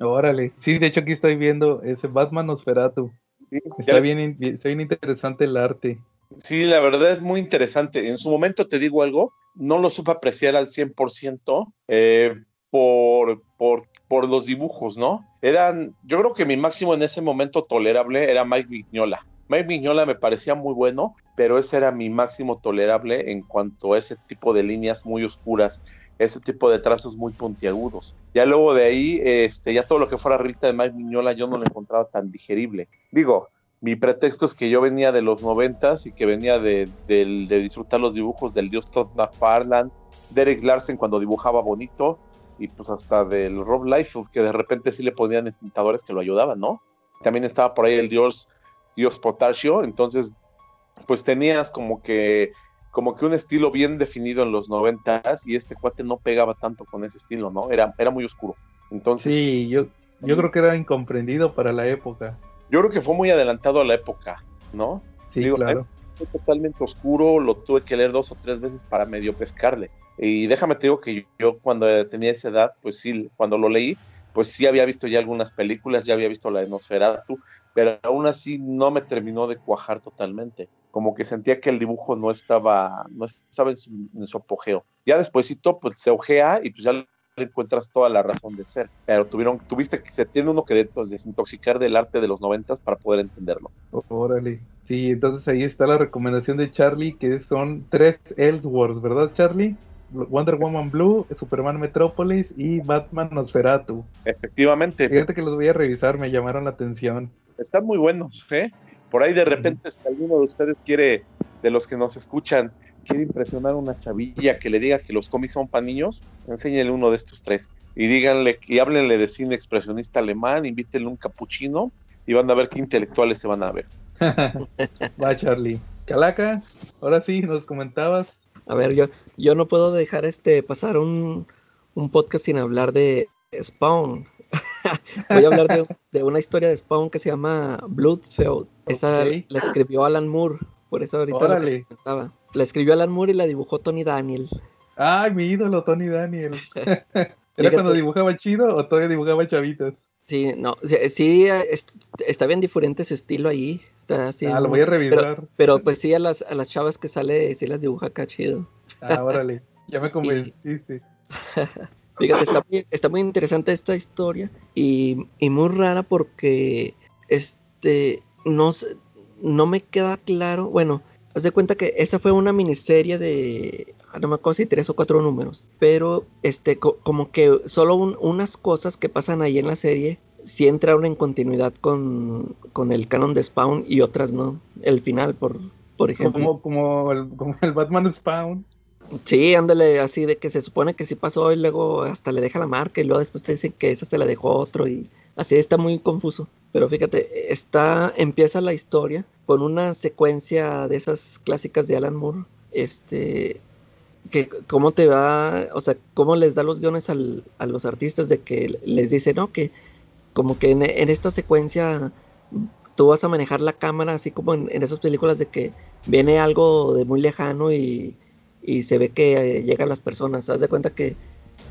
C: Órale. Sí, de hecho aquí estoy viendo ese Batman Nosferatu. Está, bien, está bien interesante el arte.
D: Sí, la verdad es muy interesante. En su momento te digo algo, no lo supe apreciar al 100% eh, por, por, por los dibujos, ¿no? Eran, yo creo que mi máximo en ese momento tolerable era Mike Vignola. Mike Vignola me parecía muy bueno, pero ese era mi máximo tolerable en cuanto a ese tipo de líneas muy oscuras, ese tipo de trazos muy puntiagudos. Ya luego de ahí, este, ya todo lo que fuera Rita de Mike Vignola yo no lo encontraba tan digerible. Digo, mi pretexto es que yo venía de los noventas y que venía de, disfrutar los dibujos del dios Todd McFarlane, Derek Larsen cuando dibujaba bonito, y pues hasta del Rob Liefeld, que de repente sí le ponían pintadores que lo ayudaban, ¿no? También estaba por ahí el dios, dios Potasio, entonces pues tenías como que como que un estilo bien definido en los noventas y este cuate no pegaba tanto con ese estilo, ¿no? Era, era muy oscuro. Entonces,
C: sí, yo, yo creo que era incomprendido para la época
D: yo creo que fue muy adelantado a la época, ¿no?
C: Sí, claro.
D: Fue totalmente oscuro, lo tuve que leer dos o tres veces para medio pescarle. Y déjame te digo que yo, cuando tenía esa edad, pues sí, cuando lo leí, pues sí había visto ya algunas películas, ya había visto la de Nosferatu, pero aún así no me terminó de cuajar totalmente. Como que sentía que el dibujo no estaba, no estaba en su, en su apogeo. Ya despuésito, pues se ojea y pues ya encuentras toda la razón de ser. Pero tuvieron, tuviste que se tiene uno que pues, desintoxicar del arte de los noventas para poder entenderlo.
C: Órale. Sí, entonces ahí está la recomendación de Charlie, que son tres Elseworlds, ¿verdad, Charlie? Wonder Woman Blue, Superman Metropolis y Batman Nosferatu.
D: Efectivamente.
C: Fíjate que los voy a revisar, me llamaron la atención.
D: Están muy buenos, ¿eh? Por ahí de repente, si alguno de ustedes quiere, de los que nos escuchan, quiere impresionar a una chavilla que le diga que los cómics son para niños, enséñele uno de estos tres. Y díganle, y háblenle de cine expresionista alemán, invítenle un capuchino y van a ver qué intelectuales se van a ver. *laughs*
C: Va, Charlie. Calaca, ahora sí, nos comentabas.
E: A ver, yo, yo no puedo dejar este pasar un, podcast sin hablar de Spawn. *laughs* Voy a hablar de, una historia de Spawn que se llama Bloodfeud. Esa la escribió Alan Moore, por eso ahorita lo comentaba. La escribió Alan Moore y la dibujó Tony Daniel.
C: Ay, mi ídolo, Tony Daniel. *laughs* ¿Era cuando dibujaba chido o todavía dibujaba chavitas?
E: Sí, no, sí, está bien diferente ese estilo ahí. Está así,
C: ah, lo voy a revisar.
E: Pero, pues sí, a las, a las chavas que sale, sí las dibuja acá chido.
C: Ah, órale, ya me *laughs* convenciste.
E: Fíjate, está muy, está muy interesante esta historia y, y muy rara porque este no, no me queda claro. Bueno, Haz de cuenta que esa fue una miniserie de, ah, no me acuerdo si tres o cuatro números, pero este, como que solo unas cosas que pasan ahí en la serie sí entraron en continuidad con, con, el canon de Spawn y otras no. El final, por, por ejemplo.
C: Como, como, el, como el Batman Spawn.
E: Sí, ándale, así de que se supone que sí pasó y luego hasta le deja la marca y luego después te dicen que esa se la dejó otro y así está muy confuso. Pero fíjate, está, empieza la historia con una secuencia de esas clásicas de Alan Moore, este, que cómo te va, o sea, cómo les da los guiones al, a los artistas de que les dice, no, que como que en, esta secuencia tú vas a manejar la cámara así como en, esas películas de que viene algo de muy lejano y, y se ve que llegan las personas. Haz de cuenta que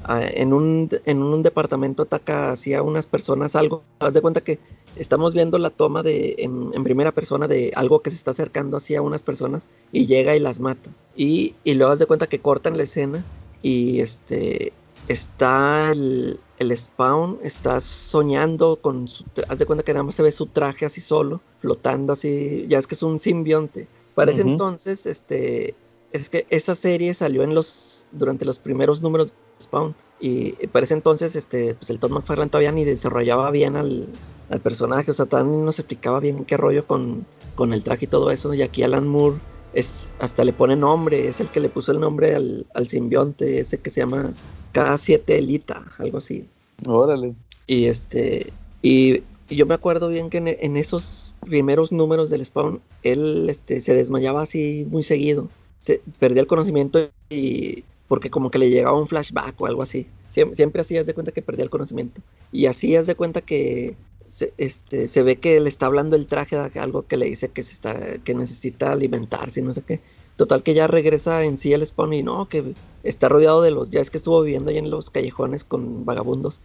E: ah, en, un, en un departamento ataca hacia unas personas algo. Haz de cuenta que estamos viendo la toma de, en, primera persona de algo que se está acercando hacia unas personas y llega y las mata. Y, y luego haz de cuenta que cortan la escena y este está el, el spawn, está soñando con su, haz de cuenta que nada más se ve su traje así solo, flotando así, ya es que es un simbionte. Para ese entonces, este, es que esa serie salió en los, durante los primeros números de Spawn. Y para ese entonces, este, pues el Todd McFarlane todavía ni desarrollaba bien al, al personaje, o sea, también nos explicaba bien qué rollo con, con el traje y todo eso, y aquí Alan Moore es, hasta le pone nombre, es el que le puso el nombre al, al simbionte, ese que se llama K7 Elita, algo así.
C: Órale.
E: Y este, y, yo me acuerdo bien que en, esos primeros números del Spawn, él este, se desmayaba así muy seguido, se, perdía el conocimiento y porque como que le llegaba un flashback o algo así. Siempre, así, haz de cuenta que perdía el conocimiento. Y así haz de cuenta que se, este, se ve que le está hablando el traje de algo que le dice que, está, que necesita alimentarse y no sé qué. Total que ya regresa en sí el spawn y no, que está rodeado de los, ya es que estuvo viviendo ahí en los callejones con vagabundos.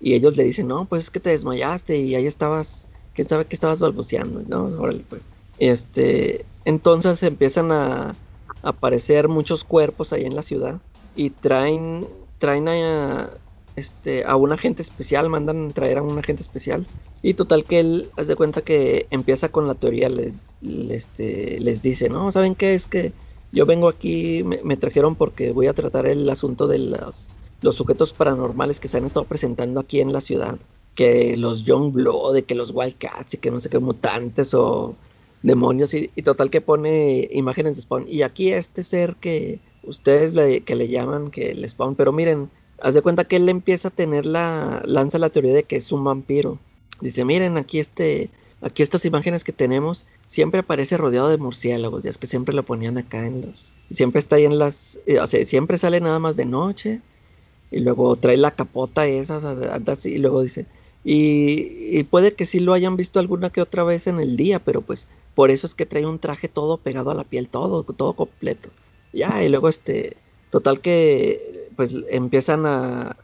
E: Y ellos le dicen, no, pues es que te desmayaste y ahí estabas, quién sabe que estabas balbuceando. No, pues. Este, entonces empiezan a aparecer muchos cuerpos ahí en la ciudad y traen, traen a, este, a un agente especial, mandan traer a un agente especial. Y total que él, haz de cuenta que empieza con la teoría, les, les, este, les dice, no, ¿saben qué? Es que yo vengo aquí, me, trajeron porque voy a tratar el asunto de los, los sujetos paranormales que se han estado presentando aquí en la ciudad. Que los Young Blood, que los Wildcats y que no sé qué mutantes o demonios. Y, total que pone imágenes de Spawn. Y aquí este ser que ustedes le, que le llaman que el Spawn, pero miren, haz de cuenta que él empieza a tener la, lanza la teoría de que es un vampiro. Dice, miren, aquí este, aquí estas imágenes que tenemos, siempre aparece rodeado de murciélagos, ya es que siempre lo ponían acá en los, siempre está ahí en las, eh, o sea, siempre sale nada más de noche, y luego trae la capota esa, y luego dice, y, y, puede que sí lo hayan visto alguna que otra vez en el día, pero pues por eso es que trae un traje todo pegado a la piel, todo, todo completo. Ya, y luego este, Total que pues empiezan a,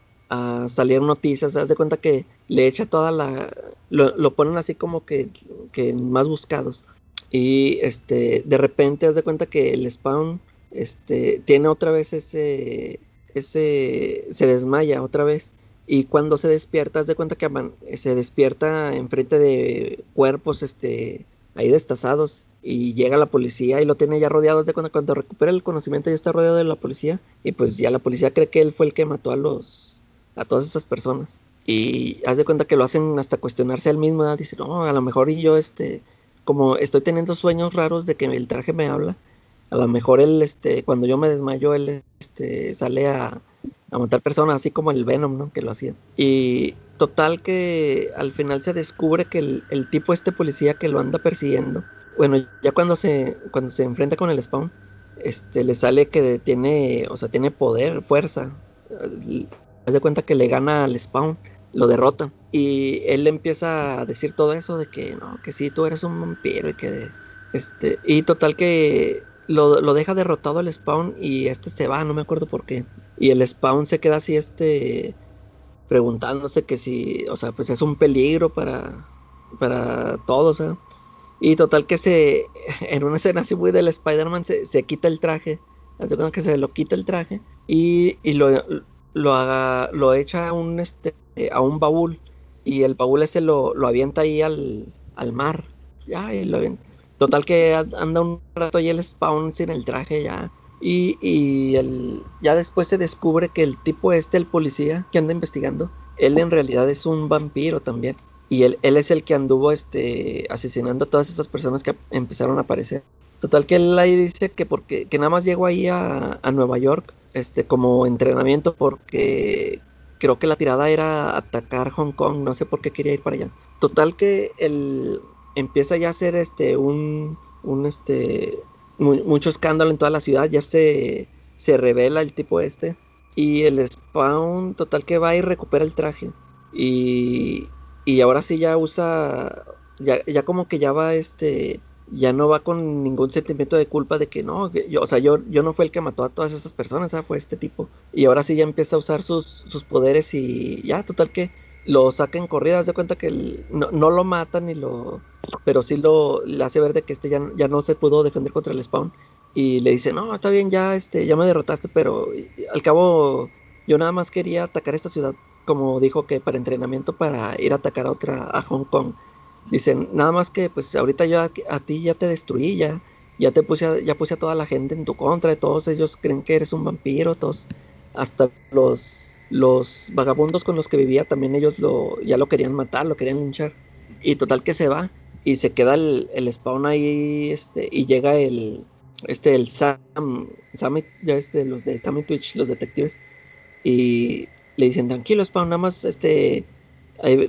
E: salir noticias, haz de cuenta que le echa toda la... Lo, ponen así como que, que, más buscados. Y este, de repente haz de cuenta que el spawn este, tiene otra vez ese, ese... se desmaya otra vez. Y cuando se despierta, haz de cuenta que se despierta enfrente de cuerpos este, ahí destazados y llega la policía y lo tiene ya rodeado. De cuando, cuando recupera el conocimiento ya está rodeado de la policía y pues ya la policía cree que él fue el que mató a los a todas esas personas. Y haz de cuenta que lo hacen hasta cuestionarse él mismo dice no a lo mejor yo este como estoy teniendo sueños raros de que el traje me habla a lo mejor él este cuando yo me desmayo él este sale a, a matar personas así como el Venom no que lo hacía. Y total que al final se descubre que el, tipo este policía que lo anda persiguiendo bueno, ya cuando se, cuando se enfrenta con el spawn, este, le sale que tiene, o sea, tiene poder, fuerza. Haz de cuenta que le gana al spawn, lo derrota. Y él empieza a decir todo eso de que no, que sí, tú eres un vampiro y que este, y total que lo, lo, deja derrotado el spawn y este se va, no me acuerdo por qué. Y el spawn se queda así, este, preguntándose que si, o sea, pues es un peligro para, para todos, ¿eh? Y total que se, *laughs* en una escena así muy del Spider-Man, se, quita el traje. que se lo quita el traje y, y lo, lo, lo echa a un, este, a un baúl. Y el baúl ese lo, lo avienta ahí al, al mar. Ya, y lo Total que anda un rato ahí el spawn sin el traje ya. Y, y el, ya después se descubre que el tipo este, el policía que anda investigando, él en realidad es un vampiro también. Y él, él es el que anduvo este, asesinando a todas esas personas que empezaron a aparecer. Total que él ahí dice que porque que nada más llegó ahí a, Nueva York este, como entrenamiento porque creo que la tirada era atacar Hong Kong, no sé por qué quería ir para allá. Total que él empieza ya a hacer este un, un este mucho escándalo en toda la ciudad, ya se, se revela el tipo este y el spawn total que va y recupera el traje y, y ahora sí ya usa, ya, ya como que ya va este, ya no va con ningún sentimiento de culpa de que no, yo, o sea, yo, yo no fue el que mató a todas esas personas, fue este tipo. Y ahora sí ya empieza a usar sus, sus poderes y ya, total que lo saca en corridas, de cuenta que no, no, lo matan y lo, pero sí lo le hace ver de que este ya, ya no se pudo defender contra el spawn y le dice, no, está bien, ya, este, ya me derrotaste, pero al cabo yo nada más quería atacar esta ciudad como dijo que para entrenamiento para ir a atacar a otra, a Hong Kong. Dicen, nada más que pues ahorita yo a, ti ya te destruí, ya, ya te puse a, ya puse a toda la gente en tu contra, todos ellos creen que eres un vampiro, todos, hasta los, los vagabundos con los que vivía también ellos lo, ya lo querían matar, lo querían linchar. Y total que se va y se queda el, el spawn ahí, este, y llega el, este, el Sam, Sam ya es de los de Sam Twitch, los detectives, y le dicen, tranquilo, Spawn, nada más, este,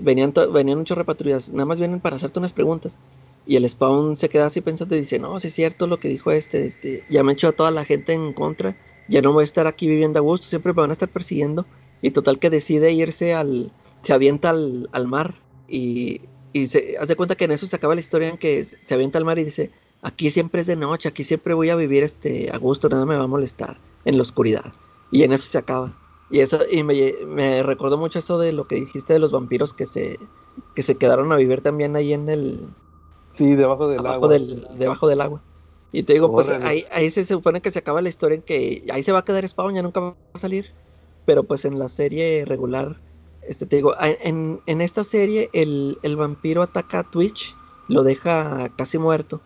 E: venían, venían repatrullas, nada más vienen para hacerte unas preguntas. Y el Spawn se queda así pensando y dice, no, si es cierto lo que dijo este, este, ya me hecho a toda la gente en contra, ya no voy a estar aquí viviendo a gusto, siempre me van a estar persiguiendo. Y total que decide irse al, se avienta al, al mar y, y se hace cuenta que en eso se acaba la historia en que se avienta al mar y dice, aquí siempre es de noche, aquí siempre voy a vivir este, a gusto, nada me va a molestar en la oscuridad. Y en eso se acaba. Y eso, y me, me, recordó mucho eso de lo que dijiste de los vampiros que se, que se quedaron a vivir también ahí en el.
C: Sí, debajo del agua.
E: debajo del agua. Y te digo, pues
C: Órale.
E: ahí, ahí se supone que se acaba la historia en que ahí se va a quedar Spawn, ya nunca va a salir. Pero pues en la serie regular, este te digo, en, en esta serie el, el vampiro ataca a Twitch, lo deja casi muerto.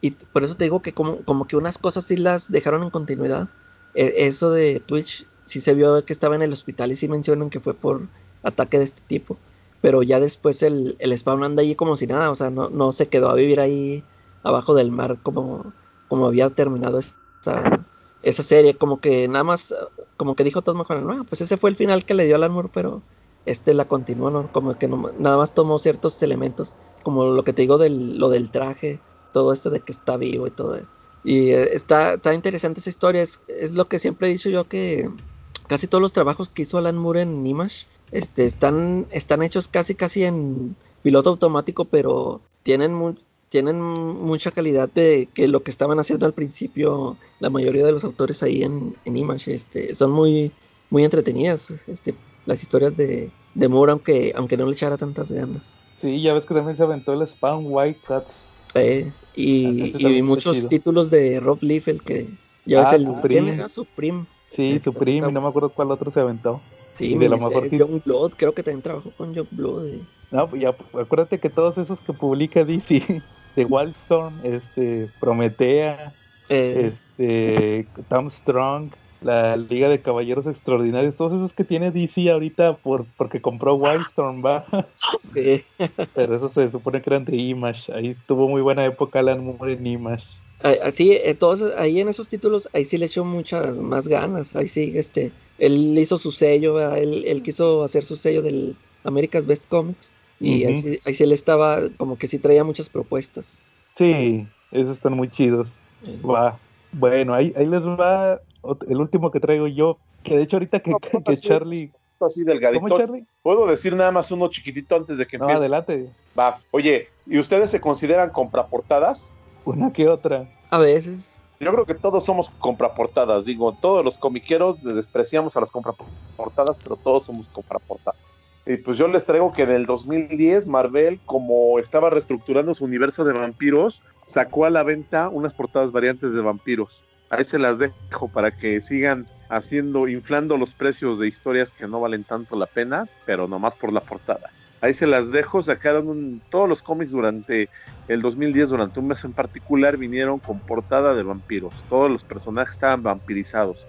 E: Y por eso te digo que como, como que unas cosas sí las dejaron en continuidad. E- eso de Twitch sí se vio que estaba en el hospital y sí mencionan que fue por ataque de este tipo. Pero ya después el, el Spawn anda allí como si nada, o sea, no, no se quedó a vivir ahí abajo del mar como, como había terminado esa, esa serie. Como que nada más, como que dijo Todd McFarlane, no, pues ese fue el final que le dio Alan Moore, pero este la continuó, ¿no? Como que no- nada más tomó ciertos elementos, como lo que te digo del, lo del traje, todo esto de que está vivo y todo eso. Y eh, está, está interesante esa historia, es, es lo que siempre he dicho yo que casi todos los trabajos que hizo Alan Moore en Image este, están, están hechos casi casi en piloto automático, pero tienen, mu- tienen mucha calidad de que lo que estaban haciendo al principio la mayoría de los autores ahí en, en Image. Este, son muy, muy entretenidas este, las historias de, de Moore, aunque, aunque no le echara tantas ganas.
C: Sí, ya ves que también se aventó el Spawn White Cats.
E: Eh,
C: Ah,
E: y,
C: ese
E: y muchos
C: chido.
E: títulos de Rob Liefeld que ya ves
C: Ah,
E: el
C: Supreme.
E: ¿quién era? Supreme.
C: Sí,
E: Sí,
C: Supreme, y no me acuerdo cuál otro se aventó.
E: Sí,
C: de lo mejor sí-
E: John Blood, creo que también trabajó con John Blood. eh.
C: No, pues ya, acuérdate que todos esos que publica DC, *laughs* de Wildstorm, este, Prometea,
E: Eh,
C: este, Tom Strong, la Liga de Caballeros Extraordinarios, todos esos que tiene DC ahorita por porque compró Wildstorm, va, *laughs*
E: sí.
C: pero esos se supone que eran de Image, ahí tuvo muy buena época Alan Moore en Image.
E: Ah, Así, eh, todos ahí en esos títulos, ahí sí le echó muchas más ganas. Ahí sí, este, él hizo su sello, él, él quiso hacer su sello del America's Best Comics. Y ahí,
C: Ujú.
E: sí, ahí sí él estaba, como que sí traía muchas propuestas.
C: Sí, esos están muy chidos.
E: Eh,
C: Va. Bueno, ahí, ahí les va el último que traigo yo, que de hecho ahorita que,
D: No,
C: que Charlie...
D: Así delgadito.
C: ¿Cómo Charlie?
D: Puedo decir nada más uno chiquitito antes de que
C: No, adelante.
D: Va. Oye, ¿y ustedes se consideran compraportadas?
C: Una que otra.
E: A veces.
D: Yo creo que todos somos compraportadas. Digo, todos los comiqueros despreciamos a las compraportadas, pero todos somos compraportadas. Y pues yo les traigo que en el 2010 Marvel, como estaba reestructurando su universo de vampiros, sacó a la venta unas portadas variantes de vampiros. Ahí se las dejo para que sigan haciendo, inflando los precios de historias que no valen tanto la pena, pero nomás por la portada. Ahí se las dejo, sacaron un- todos los cómics durante el 2010, durante un mes en particular, vinieron con portada de vampiros. Todos los personajes estaban vampirizados.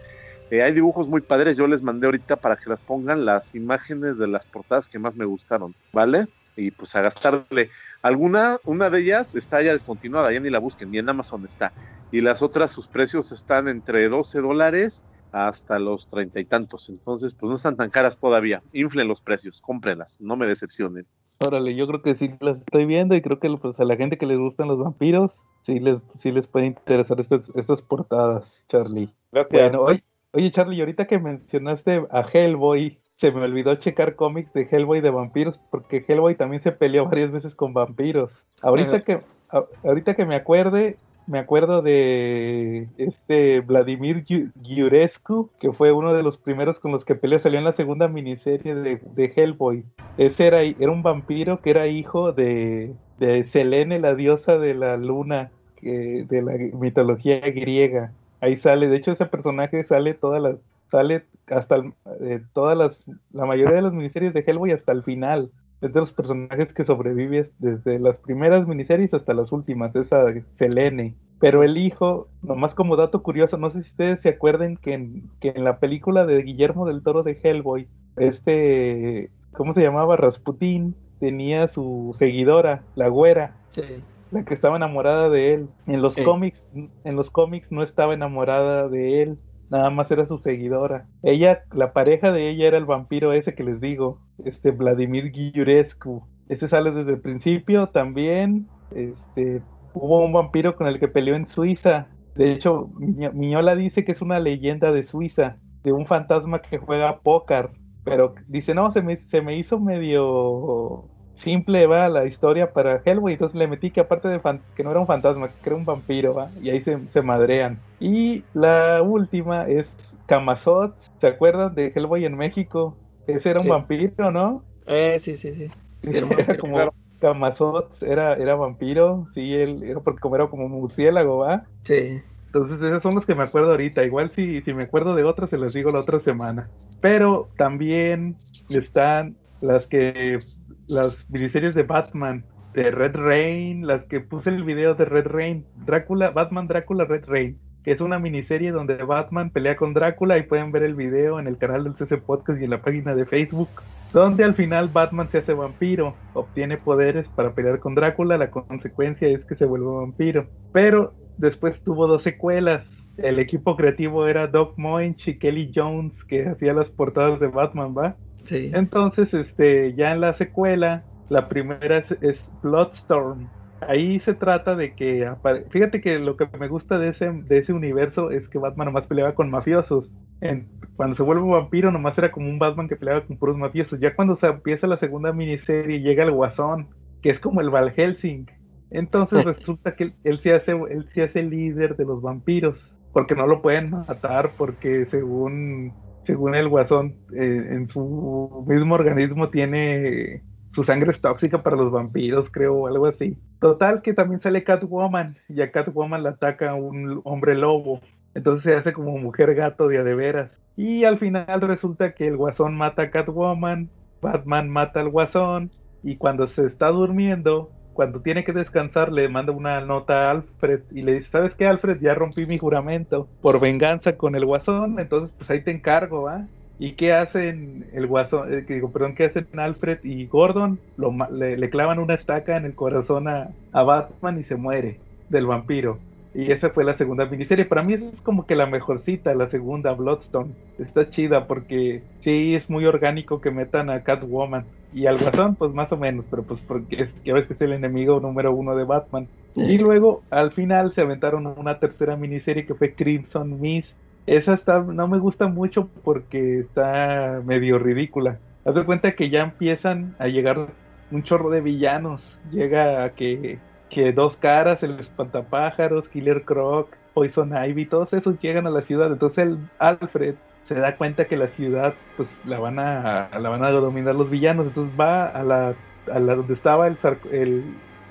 D: Eh, hay dibujos muy padres, yo les mandé ahorita para que las pongan las imágenes de las portadas que más me gustaron, ¿vale? Y pues a gastarle. Alguna, una de ellas está ya descontinuada, ya ni la busquen, ni en Amazon está. Y las otras, sus precios están entre 12 dólares hasta los treinta y tantos. Entonces, pues no están tan caras todavía. Inflen los precios, cómprenlas, no me decepcionen.
C: Órale, yo creo que sí las estoy viendo y creo que pues, a la gente que les gustan los vampiros, sí les, sí les puede interesar estas, estas portadas, Charlie.
D: Gracias.
C: Bueno, oye, oye, Charlie, ahorita que mencionaste a Hellboy, se me olvidó checar cómics de Hellboy de vampiros, porque Hellboy también se peleó varias veces con vampiros. Ahorita
E: Ajá.
C: que, a- ahorita que me acuerde, me acuerdo de este Vladimir Giurescu, que fue uno de los primeros con los que peleó, salió en la segunda miniserie de, de Hellboy. Ese era, era un vampiro que era hijo de, de Selene, la diosa de la luna, que, de la mitología griega. Ahí sale, de hecho ese personaje sale todas las, sale hasta el- eh, todas las, la mayoría de las miniseries de Hellboy hasta el final. Es de los personajes que sobrevive desde las primeras miniseries hasta las últimas, esa Selene. Pero el hijo, nomás como dato curioso, no sé si ustedes se acuerden que en, que en la película de Guillermo del Toro de Hellboy, este, ¿cómo se llamaba? Rasputín tenía su seguidora, la güera,
E: Sí.
C: La que estaba enamorada de él. En los cómics, en los cómics no estaba enamorada de él, nada más era su seguidora. Ella, la pareja de ella era el vampiro ese que les digo, este Vladimir Giurescu. Ese sale desde el principio también. Este, hubo un vampiro con el que peleó en Suiza. De hecho, Miño- Miñola dice que es una leyenda de Suiza, de un fantasma que juega póker. Pero dice, no, se me, se me hizo medio simple, va, la historia para Hellboy, entonces le metí que aparte de fan- que no era un fantasma, que era un vampiro, va, y ahí se, se madrean. Y la última es Camazot, ¿se acuerdan de Hellboy en México? Ese era un
E: Sí.
C: vampiro, ¿no?
E: Eh, sí, sí, sí. Sí, era
C: como,
D: Claro.
C: Camazot era, era vampiro, sí, él era porque como era como murciélago, ¿va?
E: Sí.
C: Entonces esos son los que me acuerdo ahorita. Igual si, si me acuerdo de otros se los digo la otra semana. Pero también están las que las miniseries de Batman, de Red Rain, las que puse el video de Red Rain, Drácula, Batman Drácula Red Rain, que es una miniserie donde Batman pelea con Drácula y pueden ver el video en el canal del CC Podcast y en la página de Facebook, donde al final Batman se hace vampiro, obtiene poderes para pelear con Drácula, la consecuencia es que se vuelve vampiro. Pero después tuvo dos secuelas. El equipo creativo era Doc Moench y Kelly Jones, que hacía las portadas de Batman, ¿va?
E: Sí.
C: Entonces, este, ya en la secuela, la primera es, es Bloodstorm. Ahí se trata de que, fíjate que lo que me gusta de ese, de ese universo es que Batman nomás peleaba con mafiosos. En- cuando se vuelve vampiro, nomás era como un Batman que peleaba con puros mafiosos. Ya cuando se empieza la segunda miniserie, llega el Guasón, que es como el Val Helsing. Entonces *laughs* resulta que él, él se hace, él se hace líder de los vampiros, porque no lo pueden matar, porque según según el guasón, eh, en su mismo organismo tiene su sangre es tóxica para los vampiros, creo, o algo así. Total, que también sale Catwoman, y a Catwoman la ataca un hombre lobo. Entonces se hace como mujer gato de a de veras. Y al final resulta que el guasón mata a Catwoman, Batman mata al guasón, y cuando se está durmiendo, cuando tiene que descansar, le manda una nota a Alfred y le dice, ¿sabes qué, Alfred? Ya rompí mi juramento por venganza con el guasón, entonces pues ahí te encargo, ¿va? ¿Y qué hacen el guasón, eh, digo, perdón, qué hacen Alfred y Gordon? Lo, le, le clavan una estaca en el corazón a, a Batman y se muere del vampiro. Y esa fue la segunda miniserie. Para mí es como que la mejorcita, la segunda, Bloodstone. Está chida porque sí es muy orgánico que metan a Catwoman. Y al Guasón, pues más o menos, pero pues porque es, ya ves que es el enemigo número uno de Batman. Y luego al final se aventaron una tercera miniserie que fue Crimson Mist. Esa está, no me gusta mucho porque está medio ridícula. Haz de cuenta que ya empiezan a llegar un chorro de villanos. Llega a que, que dos caras, el espantapájaros, Killer Croc, Poison Ivy, todos esos llegan a la ciudad. Entonces el Alfred se da cuenta que la ciudad pues la van a la van a dominar los villanos. Entonces va a la, a la donde estaba el,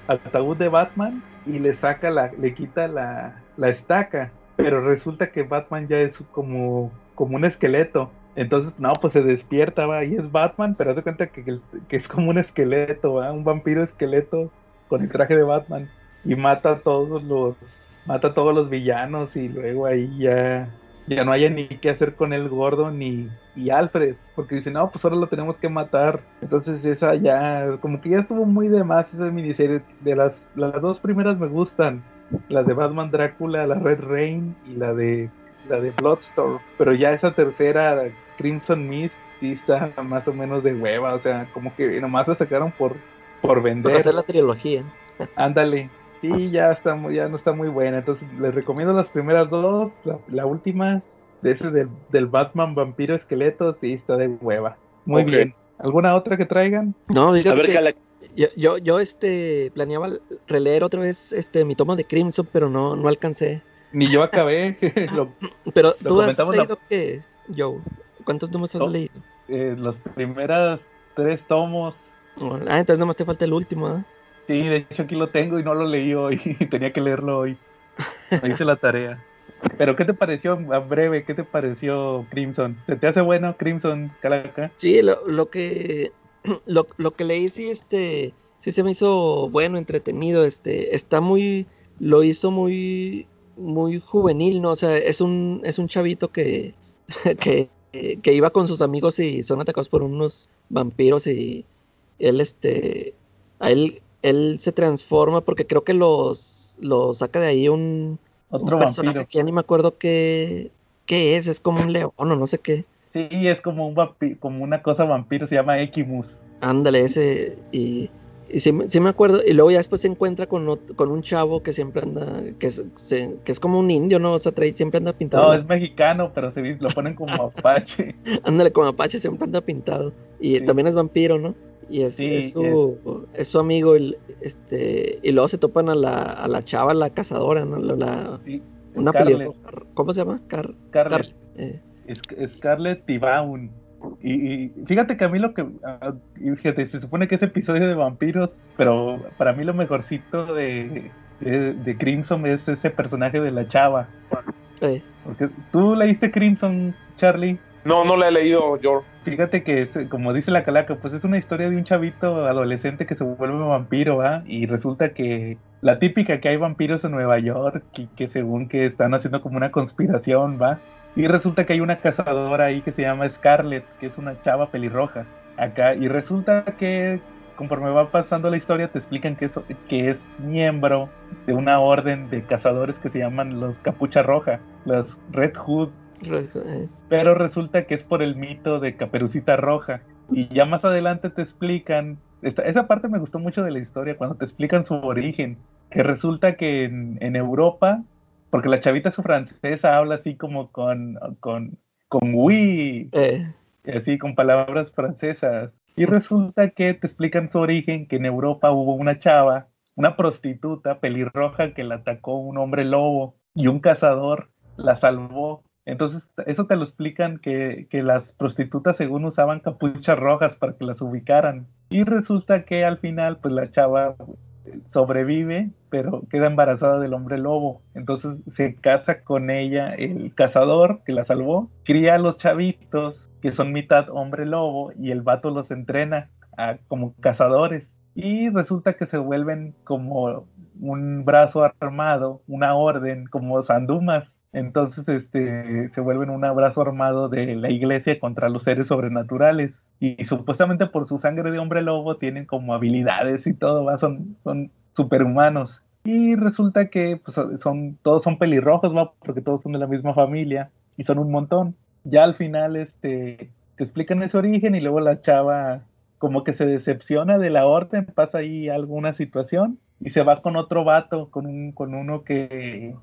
C: ataúd de Batman y le saca la, le quita la, la estaca. Pero resulta que Batman ya es como, como un esqueleto. Entonces, no, pues se despierta, va, y es Batman, pero haz de cuenta que, que- es como un esqueleto, un vampiro esqueleto con el traje de Batman. Y mata a todos los, mata a todos los villanos, y luego ahí ya, ya no haya ni qué hacer con el gordo ni y Alfred, porque dice, no, pues ahora lo tenemos que matar. Entonces esa ya, como que ya estuvo muy de más esa miniserie. De las, las dos primeras me gustan, la de Batman Drácula, la Red Rain y la de la de Bloodstorm. Pero ya esa tercera, Crimson Mist, sí está más o menos de hueva, o sea, como que nomás la sacaron por, por vender.
E: hacer la trilogía.
C: Ándale. Sí, ya está muy, ya no está muy buena. Entonces les recomiendo las primeras dos. La, la última, de ese del, del Batman vampiro esqueleto, sí está de hueva. Muy bien. ¿Alguna otra que traigan?
E: No,
D: A ver, Cala,
E: yo, yo, yo, este, planeaba releer otra vez este, mi toma de Crimson, pero no, no alcancé.
C: Ni yo acabé. *laughs* *laughs* Lo-
E: Pero
C: Lo
E: tú has
C: la-
E: leído que, Joe, ¿cuántos tomos has
C: No.
E: leído?
C: eh, las primeras tres tomos.
E: Ah, entonces nomás te falta el último, ¿ah?
C: Sí, de hecho aquí lo tengo y no lo leí hoy. *laughs* Tenía que leerlo hoy. Hice la tarea. Pero ¿qué te pareció, a breve, qué te pareció Crimson? ¿Se te hace bueno Crimson, Calaca?
E: Sí, lo, lo que *clears throat* lo, lo que leí sí este sí se me hizo bueno, entretenido, este está muy lo hizo muy muy juvenil, ¿no? O sea, es un es un chavito que *laughs* que, que iba con sus amigos y son atacados por unos vampiros y él este a él él se transforma porque creo que los los saca de ahí un, un
C: Otro
E: personaje
C: vampiro.
E: que ya ni me acuerdo qué qué es, es como un león o no sé qué.
C: Sí, es como un vampi- como una cosa vampiro, se llama Equimus.
E: Ándale, ese. Y, y sí, me- sí me acuerdo. Y luego ya después se encuentra con, ot- con un chavo que siempre anda. Que es, se- que es como un indio, ¿no? O sea, trae, siempre anda pintado.
C: No, es mexicano, pero se lo ponen como *laughs* Apache.
E: Ándale, como Apache siempre anda pintado. Y
C: Sí.
E: también es vampiro, ¿no? Y es,
C: Sí,
E: es su, es su amigo. el- este, y luego se topan a la, a la chava, la cazadora, ¿no? La, la-
C: Sí,
E: una pelirroja. ¿Cómo se llama? Car-
C: Scarlett.
E: eh.
C: Sc- Scarlett Tibaun. Y, y fíjate que a mí lo que. ah, fíjate, se supone que es episodio de vampiros, pero para mí lo mejorcito de, de, de Crimson es ese personaje de la chava.
E: Eh,
C: Porque tú leíste Crimson, Charlie.
D: No, no la he leído, George.
C: Fíjate que, es, como dice la calaca, pues es una historia de un chavito adolescente que se vuelve vampiro, ¿va? Y resulta que la típica que hay vampiros en Nueva York, que, que según que están haciendo como una conspiración, ¿va? Y resulta que hay una cazadora ahí que se llama Scarlett, que es una chava pelirroja, acá. Y resulta que conforme va pasando la historia te explican que es, que es miembro de una orden de cazadores que se llaman los Capucha Roja, los Red Hood pero resulta que es por el mito de Caperucita Roja. Y ya más adelante te explican, esta- esa parte me gustó mucho de la historia, cuando te explican su origen, que resulta que en, en Europa, porque la chavita su francesa habla así como con, con, con oui,
E: eh,
C: así con palabras francesas. Y resulta que te explican su origen, que en Europa hubo una chava, una prostituta pelirroja que la atacó un hombre lobo y un cazador la salvó. Entonces, eso te lo explican que, que las prostitutas según usaban capuchas rojas para que las ubicaran. Y resulta que al final, pues la chava sobrevive, pero queda embarazada del hombre lobo. Entonces se casa con ella el cazador que la salvó, cría a los chavitos que son mitad hombre lobo y el vato los entrena como cazadores. Y resulta que se vuelven como un brazo armado, una orden, como sandumas. Entonces este, se vuelven un brazo armado de la iglesia contra los seres sobrenaturales. Y, supuestamente por su sangre de hombre lobo tienen como habilidades y todo, ¿va? son, son superhumanos. Y resulta que pues, son, todos son pelirrojos, ¿va? porque todos son de la misma familia y son un montón. Ya al final este, te explican ese origen y luego la chava como que se decepciona de la orden, pasa ahí alguna situación y se va con otro vato, con, un, con uno que,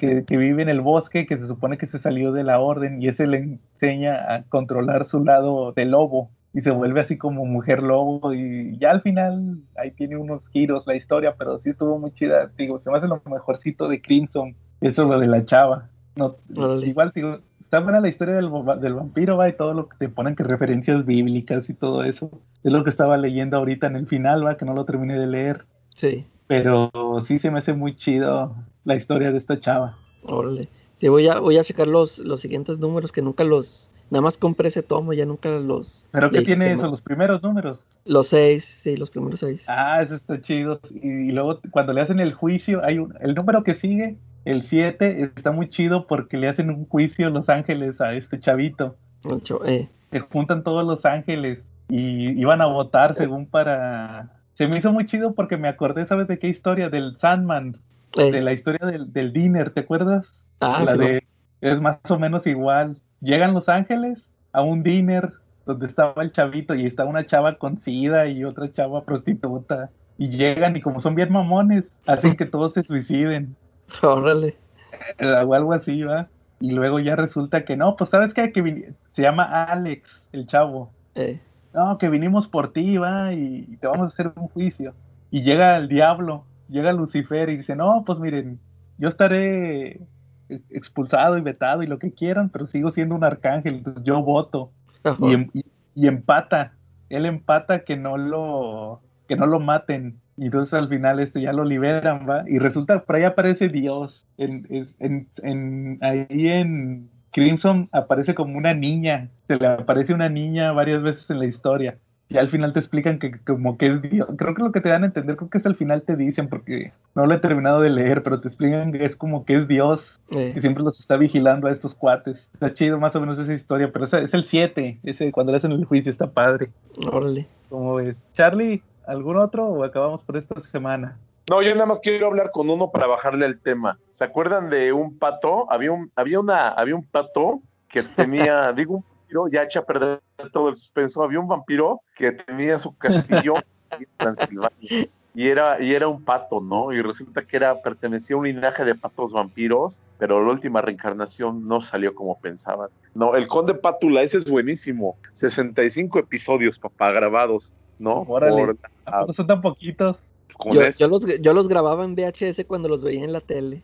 C: que, que vive en el bosque, que se supone que se salió de la orden y ese le enseña a controlar su lado de lobo y se vuelve así como mujer lobo y ya al final ahí tiene unos giros la historia, pero sí estuvo muy chida, digo, se me hace lo mejorcito de Crimson, eso lo de la chava. No, igual digo, está buena la historia del, del vampiro, va, y todo lo que te ponen que referencias bíblicas y todo eso. Es lo que estaba leyendo ahorita en el final, va, que no lo terminé de leer,
E: sí,
C: pero sí se me hace muy chido la historia de esta chava.
E: órale. Sí, voy a, voy a checar los, los siguientes números que nunca los. Nada más compré ese tomo, ya nunca los.
C: Pero ¿qué tiene eso? Los primeros números.
E: Los seis, sí, los primeros seis.
C: Ah, eso está chido. Y, y luego cuando le hacen el juicio, hay un, el número que sigue, el 7, está muy chido porque le hacen un juicio Los Ángeles a este chavito.
E: Ocho, eh,
C: Se juntan todos Los Ángeles y iban a votar según para... Se me hizo muy chido porque me acordé, ¿sabes de qué historia? Del Sandman, de la historia del, del dinner, ¿te acuerdas?
E: Ah,
C: la
E: sí,
C: de, es más o menos igual. Llegan Los Ángeles a un dinner donde estaba el chavito y está una chava con sida y otra chava prostituta. Y llegan y como son bien mamones, hacen que todos se suiciden. *laughs*
E: órale.
C: eh, O algo así, ¿va? Y luego ya resulta que no, pues sabes qué? que vin- se llama Alex, el chavo.
E: Eh,
C: No, que vinimos por ti, va, y te vamos a hacer un juicio. Y llega el diablo, llega Lucifer y dice, no, pues miren, yo estaré ex- expulsado y vetado y lo que quieran, pero sigo siendo un arcángel, entonces yo voto. Y, em- y- y empata, él empata que no lo, que no lo maten. Y entonces al final este ya lo liberan, va. Y resulta, por ahí aparece Dios. En, en- en- ahí en Crimson aparece como una niña. Se le aparece una niña varias veces en la historia. Y al final te explican que como que es Dios. Creo que lo que te dan a entender, creo que es al final te dicen, porque no lo he terminado de leer, pero te explican que es como que es Dios
E: eh,
C: que siempre los está vigilando a estos cuates. Está chido más o menos esa historia, pero ese es el 7, ese cuando le hacen el juicio está padre.
E: órale.
C: ¿Cómo ves? Charlie, ¿algún otro o acabamos por esta semana?
D: No, yo nada más quiero hablar con uno para bajarle el tema. ¿Se acuerdan de un pato? Había un, había una, había un pato que tenía, *laughs* digo un vampiro, ya echa a perder todo el suspenso. Había un vampiro que tenía su castillo *laughs* en Transilvania. Y era, y era un pato, ¿no? Y resulta que era, pertenecía a un linaje de patos vampiros, pero la última reencarnación no salió como pensaban. No, el Conde Pátula, ese es buenísimo. 65 episodios, papá, grabados, ¿no?
C: Órale.
D: Por-
C: ¿A poco son tan poquitos?
D: con
E: Yo, los, yo los grababa en VHS cuando los veía en la tele.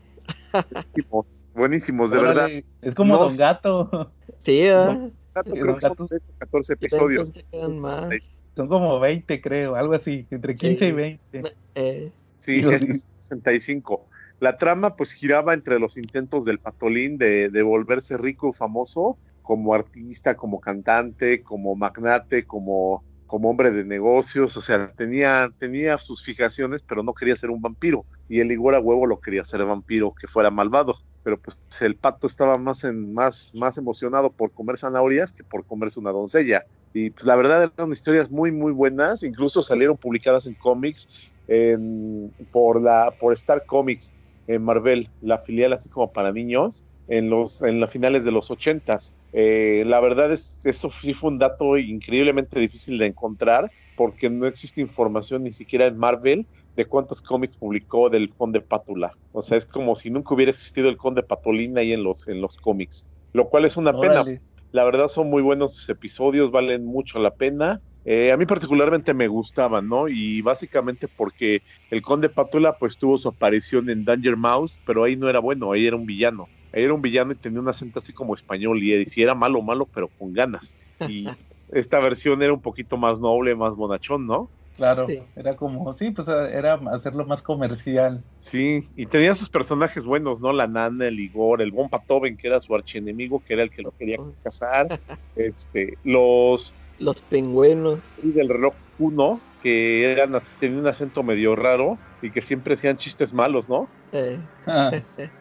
D: buenísimos, buenísimos, de
C: Órale,
D: verdad.
C: Es como
D: No
C: Don Gato.
E: Sí, ¿verdad?
D: Creo que son
C: datos.
D: de hecho 14
E: Yo
D: episodios.
E: más.
C: Son como 20, creo, algo así, entre 15 y
E: Sí.
C: 20.
E: Eh,
D: Sí, este es 65. La trama pues giraba entre los intentos del Patolín de, de volverse rico y famoso como artista, como cantante, como magnate, como, como hombre de negocios. O sea, tenía, tenía sus fijaciones, pero no quería ser un vampiro. Y el Igor a huevo lo quería ser vampiro, que fuera malvado. Pero pues el pato estaba más, en, más, más emocionado por comer zanahorias que por comerse una doncella. Y pues la verdad eran historias muy, muy buenas. Incluso salieron publicadas en cómics en- por la por Star Comics en Marvel, la filial así como para niños, en los en las finales de los ochentas. Eh, la verdad es eso sí fue un dato increíblemente difícil de encontrar porque no existe información ni siquiera en Marvel de cuántos cómics publicó del Conde Pátula. O sea, es como si nunca hubiera existido el Conde Patolín ahí en los en los cómics, lo cual es una pena la verdad son muy buenos sus episodios, valen mucho la pena. Eh, a mí particularmente me gustaban, ¿no? Y básicamente porque el Conde Pátula pues tuvo su aparición en Danger Mouse, pero ahí no era bueno, ahí era un villano. Ahí era un villano y tenía un acento así como español y si era malo, malo, pero con ganas. Y *laughs* esta versión era un poquito más noble, más bonachón, ¿no?
C: Claro,
E: Sí.
C: era como, sí, pues era hacerlo más comercial.
D: Sí, y tenía sus personajes buenos, ¿no? La nana, el Igor, el Bon Patoven, que era su archienemigo, que era el que lo quería casar. *laughs* Este, los
E: los pingüinos.
D: y del reloj 1, que eran así, tenían un acento medio raro y que siempre hacían chistes malos, ¿no?
E: eh,
C: Ah,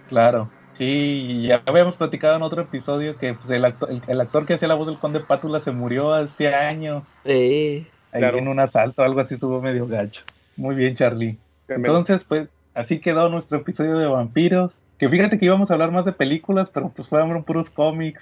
C: claro. Sí, ya habíamos platicado en otro episodio que pues, el, actor, el, el actor que hacía la voz del Conde Pátula se murió este año.
E: eh,
C: Ahí
D: Claro.
C: en un asalto, algo así, estuvo medio gacho. Muy bien, Charlie. Entonces, pues, así quedó nuestro episodio de vampiros. Que fíjate que íbamos a hablar más de películas, pero pues fueron puros cómics.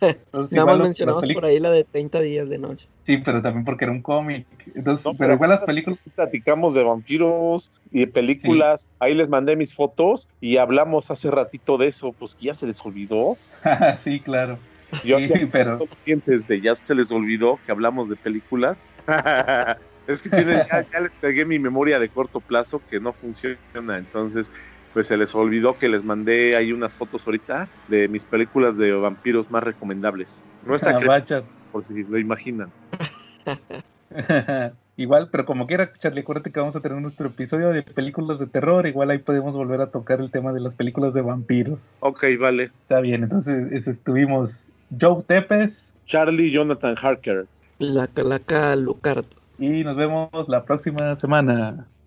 C: Entonces,
E: nada más
C: los-
E: mencionamos por ahí la de 30 días de noche.
C: Sí, pero también porque era un cómic. Entonces,
D: No,
C: pero igual las películas.
D: platicamos de vampiros y de películas. Ahí les mandé mis fotos y hablamos hace ratito de eso, pues que ya se les olvidó. *laughs*
C: sí, claro. *laughs*
D: Yo
C: Sí, pero-
D: conscientes de ya se les olvidó que hablamos de películas. *laughs* es que tienen, ya, ya les pegué mi memoria de corto plazo que no funciona, entonces pues se les olvidó que les mandé ahí unas fotos ahorita de mis películas de vampiros más recomendables. No está
C: Ah, vaya.
D: por si lo imaginan. *laughs*
C: igual, pero como quiera, Charlie, acuérdate que vamos a tener nuestro episodio de películas de terror. Igual ahí podemos volver a tocar el tema de las películas de vampiros.
D: Ok, vale.
C: Está bien, entonces eso, estuvimos Joe Tepes
D: Charlie Jonathan Harker.
E: La calaca Lucardo.
C: y nos vemos la próxima semana.